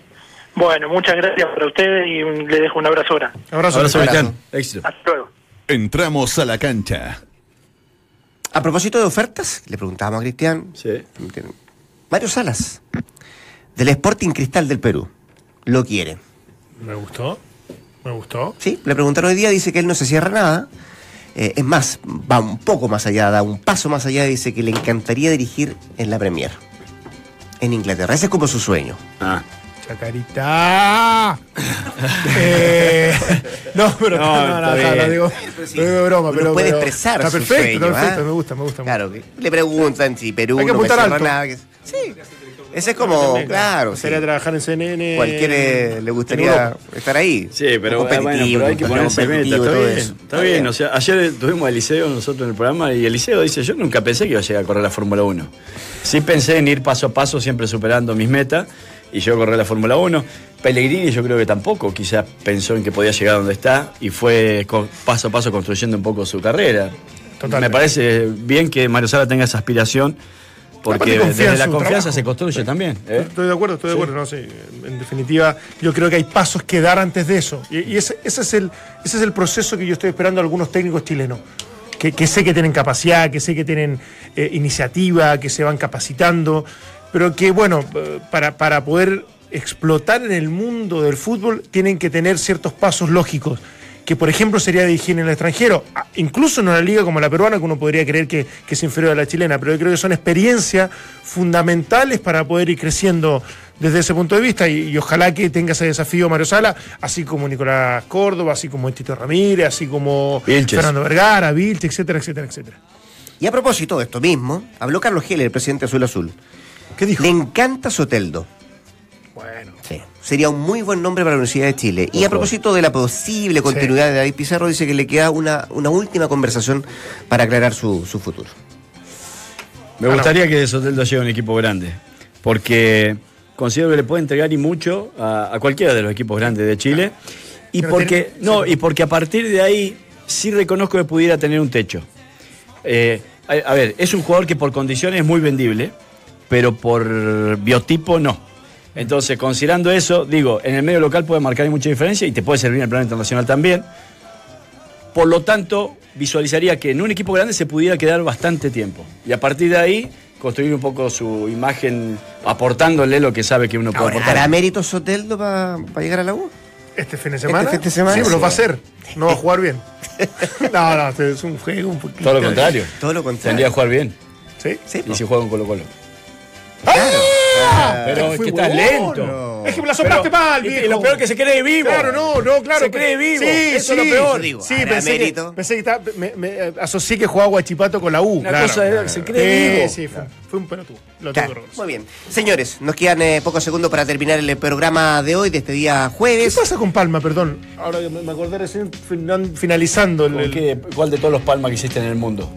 Bueno, muchas gracias para ustedes y un- le dejo un abrazo ahora. Abrazo. Abrazo, Abrazo. Cristian. Éxito. Hasta luego. Entramos a la cancha. A propósito de ofertas, le preguntábamos a Cristian. Sí. Mario Salas, del Sporting Cristal del Perú, lo quiere. Me gustó. Me gustó. Sí, le preguntaron hoy día, dice que él no se cierra nada. Eh, es más, va un poco más allá, da un paso más allá, dice que le encantaría dirigir en la Premier. En Inglaterra. Ese es como su sueño. Ah. Chacarita. Eh, no, pero No, no, no, no, está no, bien. digo, sí. digo broma, pero puede pero expresar Está perfecto, sueño, está perfecto, ¿ah? me gusta, me gusta. Claro, que le preguntan si Perú Hay que apuntar alto. nada. que- Sí, ese es como, También, claro, sí. Sería trabajar en CNN. Cualquiera le gustaría estar ahí. Sí, pero, eh, bueno, pero hay que ponerse meta. Está bien, eso. está bien. O sea, ayer tuvimos a Eliseo nosotros en el programa y Eliseo dice, yo nunca pensé que iba a llegar a correr la Fórmula 1. Sí pensé en ir paso a paso, siempre superando mis metas, y yo correr la Fórmula 1. Pellegrini yo creo que tampoco, quizás pensó en que podía llegar donde está y fue paso a paso construyendo un poco su carrera. Totalmente. Me parece bien que Mario Sala tenga esa aspiración, porque desde la confianza trabajo. se construye también. ¿eh? Estoy de acuerdo, estoy de acuerdo. No, sí. En definitiva, yo creo que hay pasos que dar antes de eso. Y, y ese, ese es el, ese es el proceso que yo estoy esperando de algunos técnicos chilenos. Que, que sé que tienen capacidad, que sé que tienen eh, iniciativa, que se van capacitando, pero que, bueno, eh, para, para poder explotar en el mundo del fútbol tienen que tener ciertos pasos lógicos que por ejemplo sería dirigir en el extranjero, incluso en una liga como la peruana, que uno podría creer que, que es inferior a la chilena, pero yo creo que son experiencias fundamentales para poder ir creciendo desde ese punto de vista y, y ojalá que tenga ese desafío Mario Sala, así como Nicolás Córdoba, así como Tito Ramírez, así como Vilches. Fernando Vergara, Vilche, etcétera, etcétera, etcétera. Y a propósito de esto mismo, habló Carlos Heller, el presidente Azul Azul. ¿Qué dijo? Le encanta Soteldo. Bueno, Sí. Sería un muy buen nombre para la Universidad de Chile. Y a propósito de la posible continuidad de David Pizarro, dice que le queda una, una última conversación para aclarar su, su futuro. Me gustaría que Soteldo llegue a un equipo grande, porque considero que le puede entregar y mucho a, a cualquiera de los equipos grandes de Chile. Y Pero porque, tiene- no, y porque a partir de ahí sí reconozco que pudiera tener un techo. Eh, a, a ver, es un jugador que por condiciones es muy vendible, pero por biotipo no. Entonces, considerando eso, digo, en el medio local puede marcar mucha diferencia y te puede servir en el plano internacional también. Por lo tanto, visualizaría que en un equipo grande se pudiera quedar bastante tiempo. Y a partir de ahí, construir un poco su imagen, aportándole lo que sabe que uno puede Ahora, aportar. ¿hará mérito Soteldo para llegar a la U? este fin de semana. fin de semana, Sí, pero lo sí. va a hacer. No va a jugar bien. *laughs* no, no, este es un juego un poquito. Todo lo contrario. Todo lo Tendría contrario. que jugar bien. ¿Sí? Sí, Y si juega con Colo Colo. ¡Ah! Pero es que estás lento. Es que me la soplaste Pero- mal, y- viejo. y lo peor es que se cree vivo. Claro, no, no, claro. Se cree vivo. Sí, Eso es lo peor. Digo, Sí, pensé que, pensé que estaba- me, me, asocié que jugaba Guachipato con la U. Una claro. cosa es- se cree vivo. sí, fue, fue un pelotudo. Lo Claro, tengo muy bien. Señores, nos quedan eh, pocos segundos para terminar el programa de hoy, de este día ¿Qué jueves. pasa con Palma, perdón? Ahora que me acordé recién finalizando el, ¿Con el- qué- ¿Cuál de todos los palmas que existen en el mundo?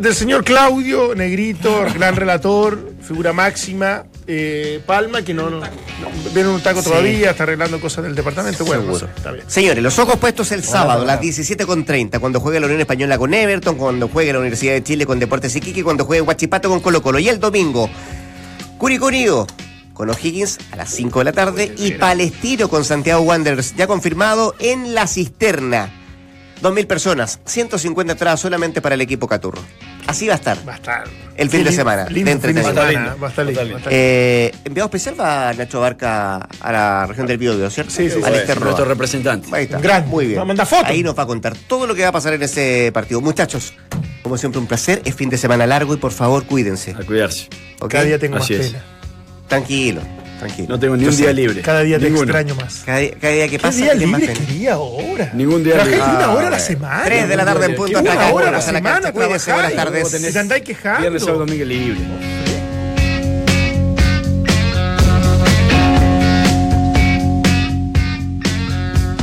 Del señor Claudio, negrito, gran relator, figura máxima, eh, Palma, que no, no, no- viene un taco Sí. todavía, está arreglando cosas del departamento. Bueno, no sé, está bien. Señores, los ojos puestos el sábado, las 17.30, cuando juegue la Unión Española con Everton, cuando juegue la Universidad de Chile con Deportes Iquique, cuando juegue Huachipato con Colo Colo. Y el domingo, Curicó Unido con O'Higgins a las 5 de la tarde y Palestino con Santiago Wanderers, ya confirmado en la cisterna. 2.000 personas, 150 entradas solamente para el equipo Caturro. Así va a estar. Va a estar. El fin de semana, lindo de fin de entretenimiento. semana, Va a estar lindo. va a estar lindo. Eh, enviado especial va Nacho Barca a la región del Biobío, ¿cierto? Sí, sí, sí. Al Ester Roa. Nuestro representante. Ahí está. Grande. Muy bien. Va a mandar fotos. Ahí nos va a contar todo lo que va a pasar en ese partido. Muchachos, como siempre, un placer. Es fin de semana largo y por favor, cuídense. A cuidarse. ¿ok? Cada día tengo Así más es. pena. Tranquilo, tranquilo. No tengo ni Yo un sé, día libre. Cada día te Ninguno. extraño más. Cada, día- cada día que ¿Qué pasa, día más libre quería ahora? Ningún día Trabajé libre. una Ah, hora a la bueno. semana. Tres de la tarde en punto Una hasta acá. hora a la semana cancha. Cuídese, buenas trabajáis. tardes. Y te andáis quejando. Viernes, sábado, domingo libre.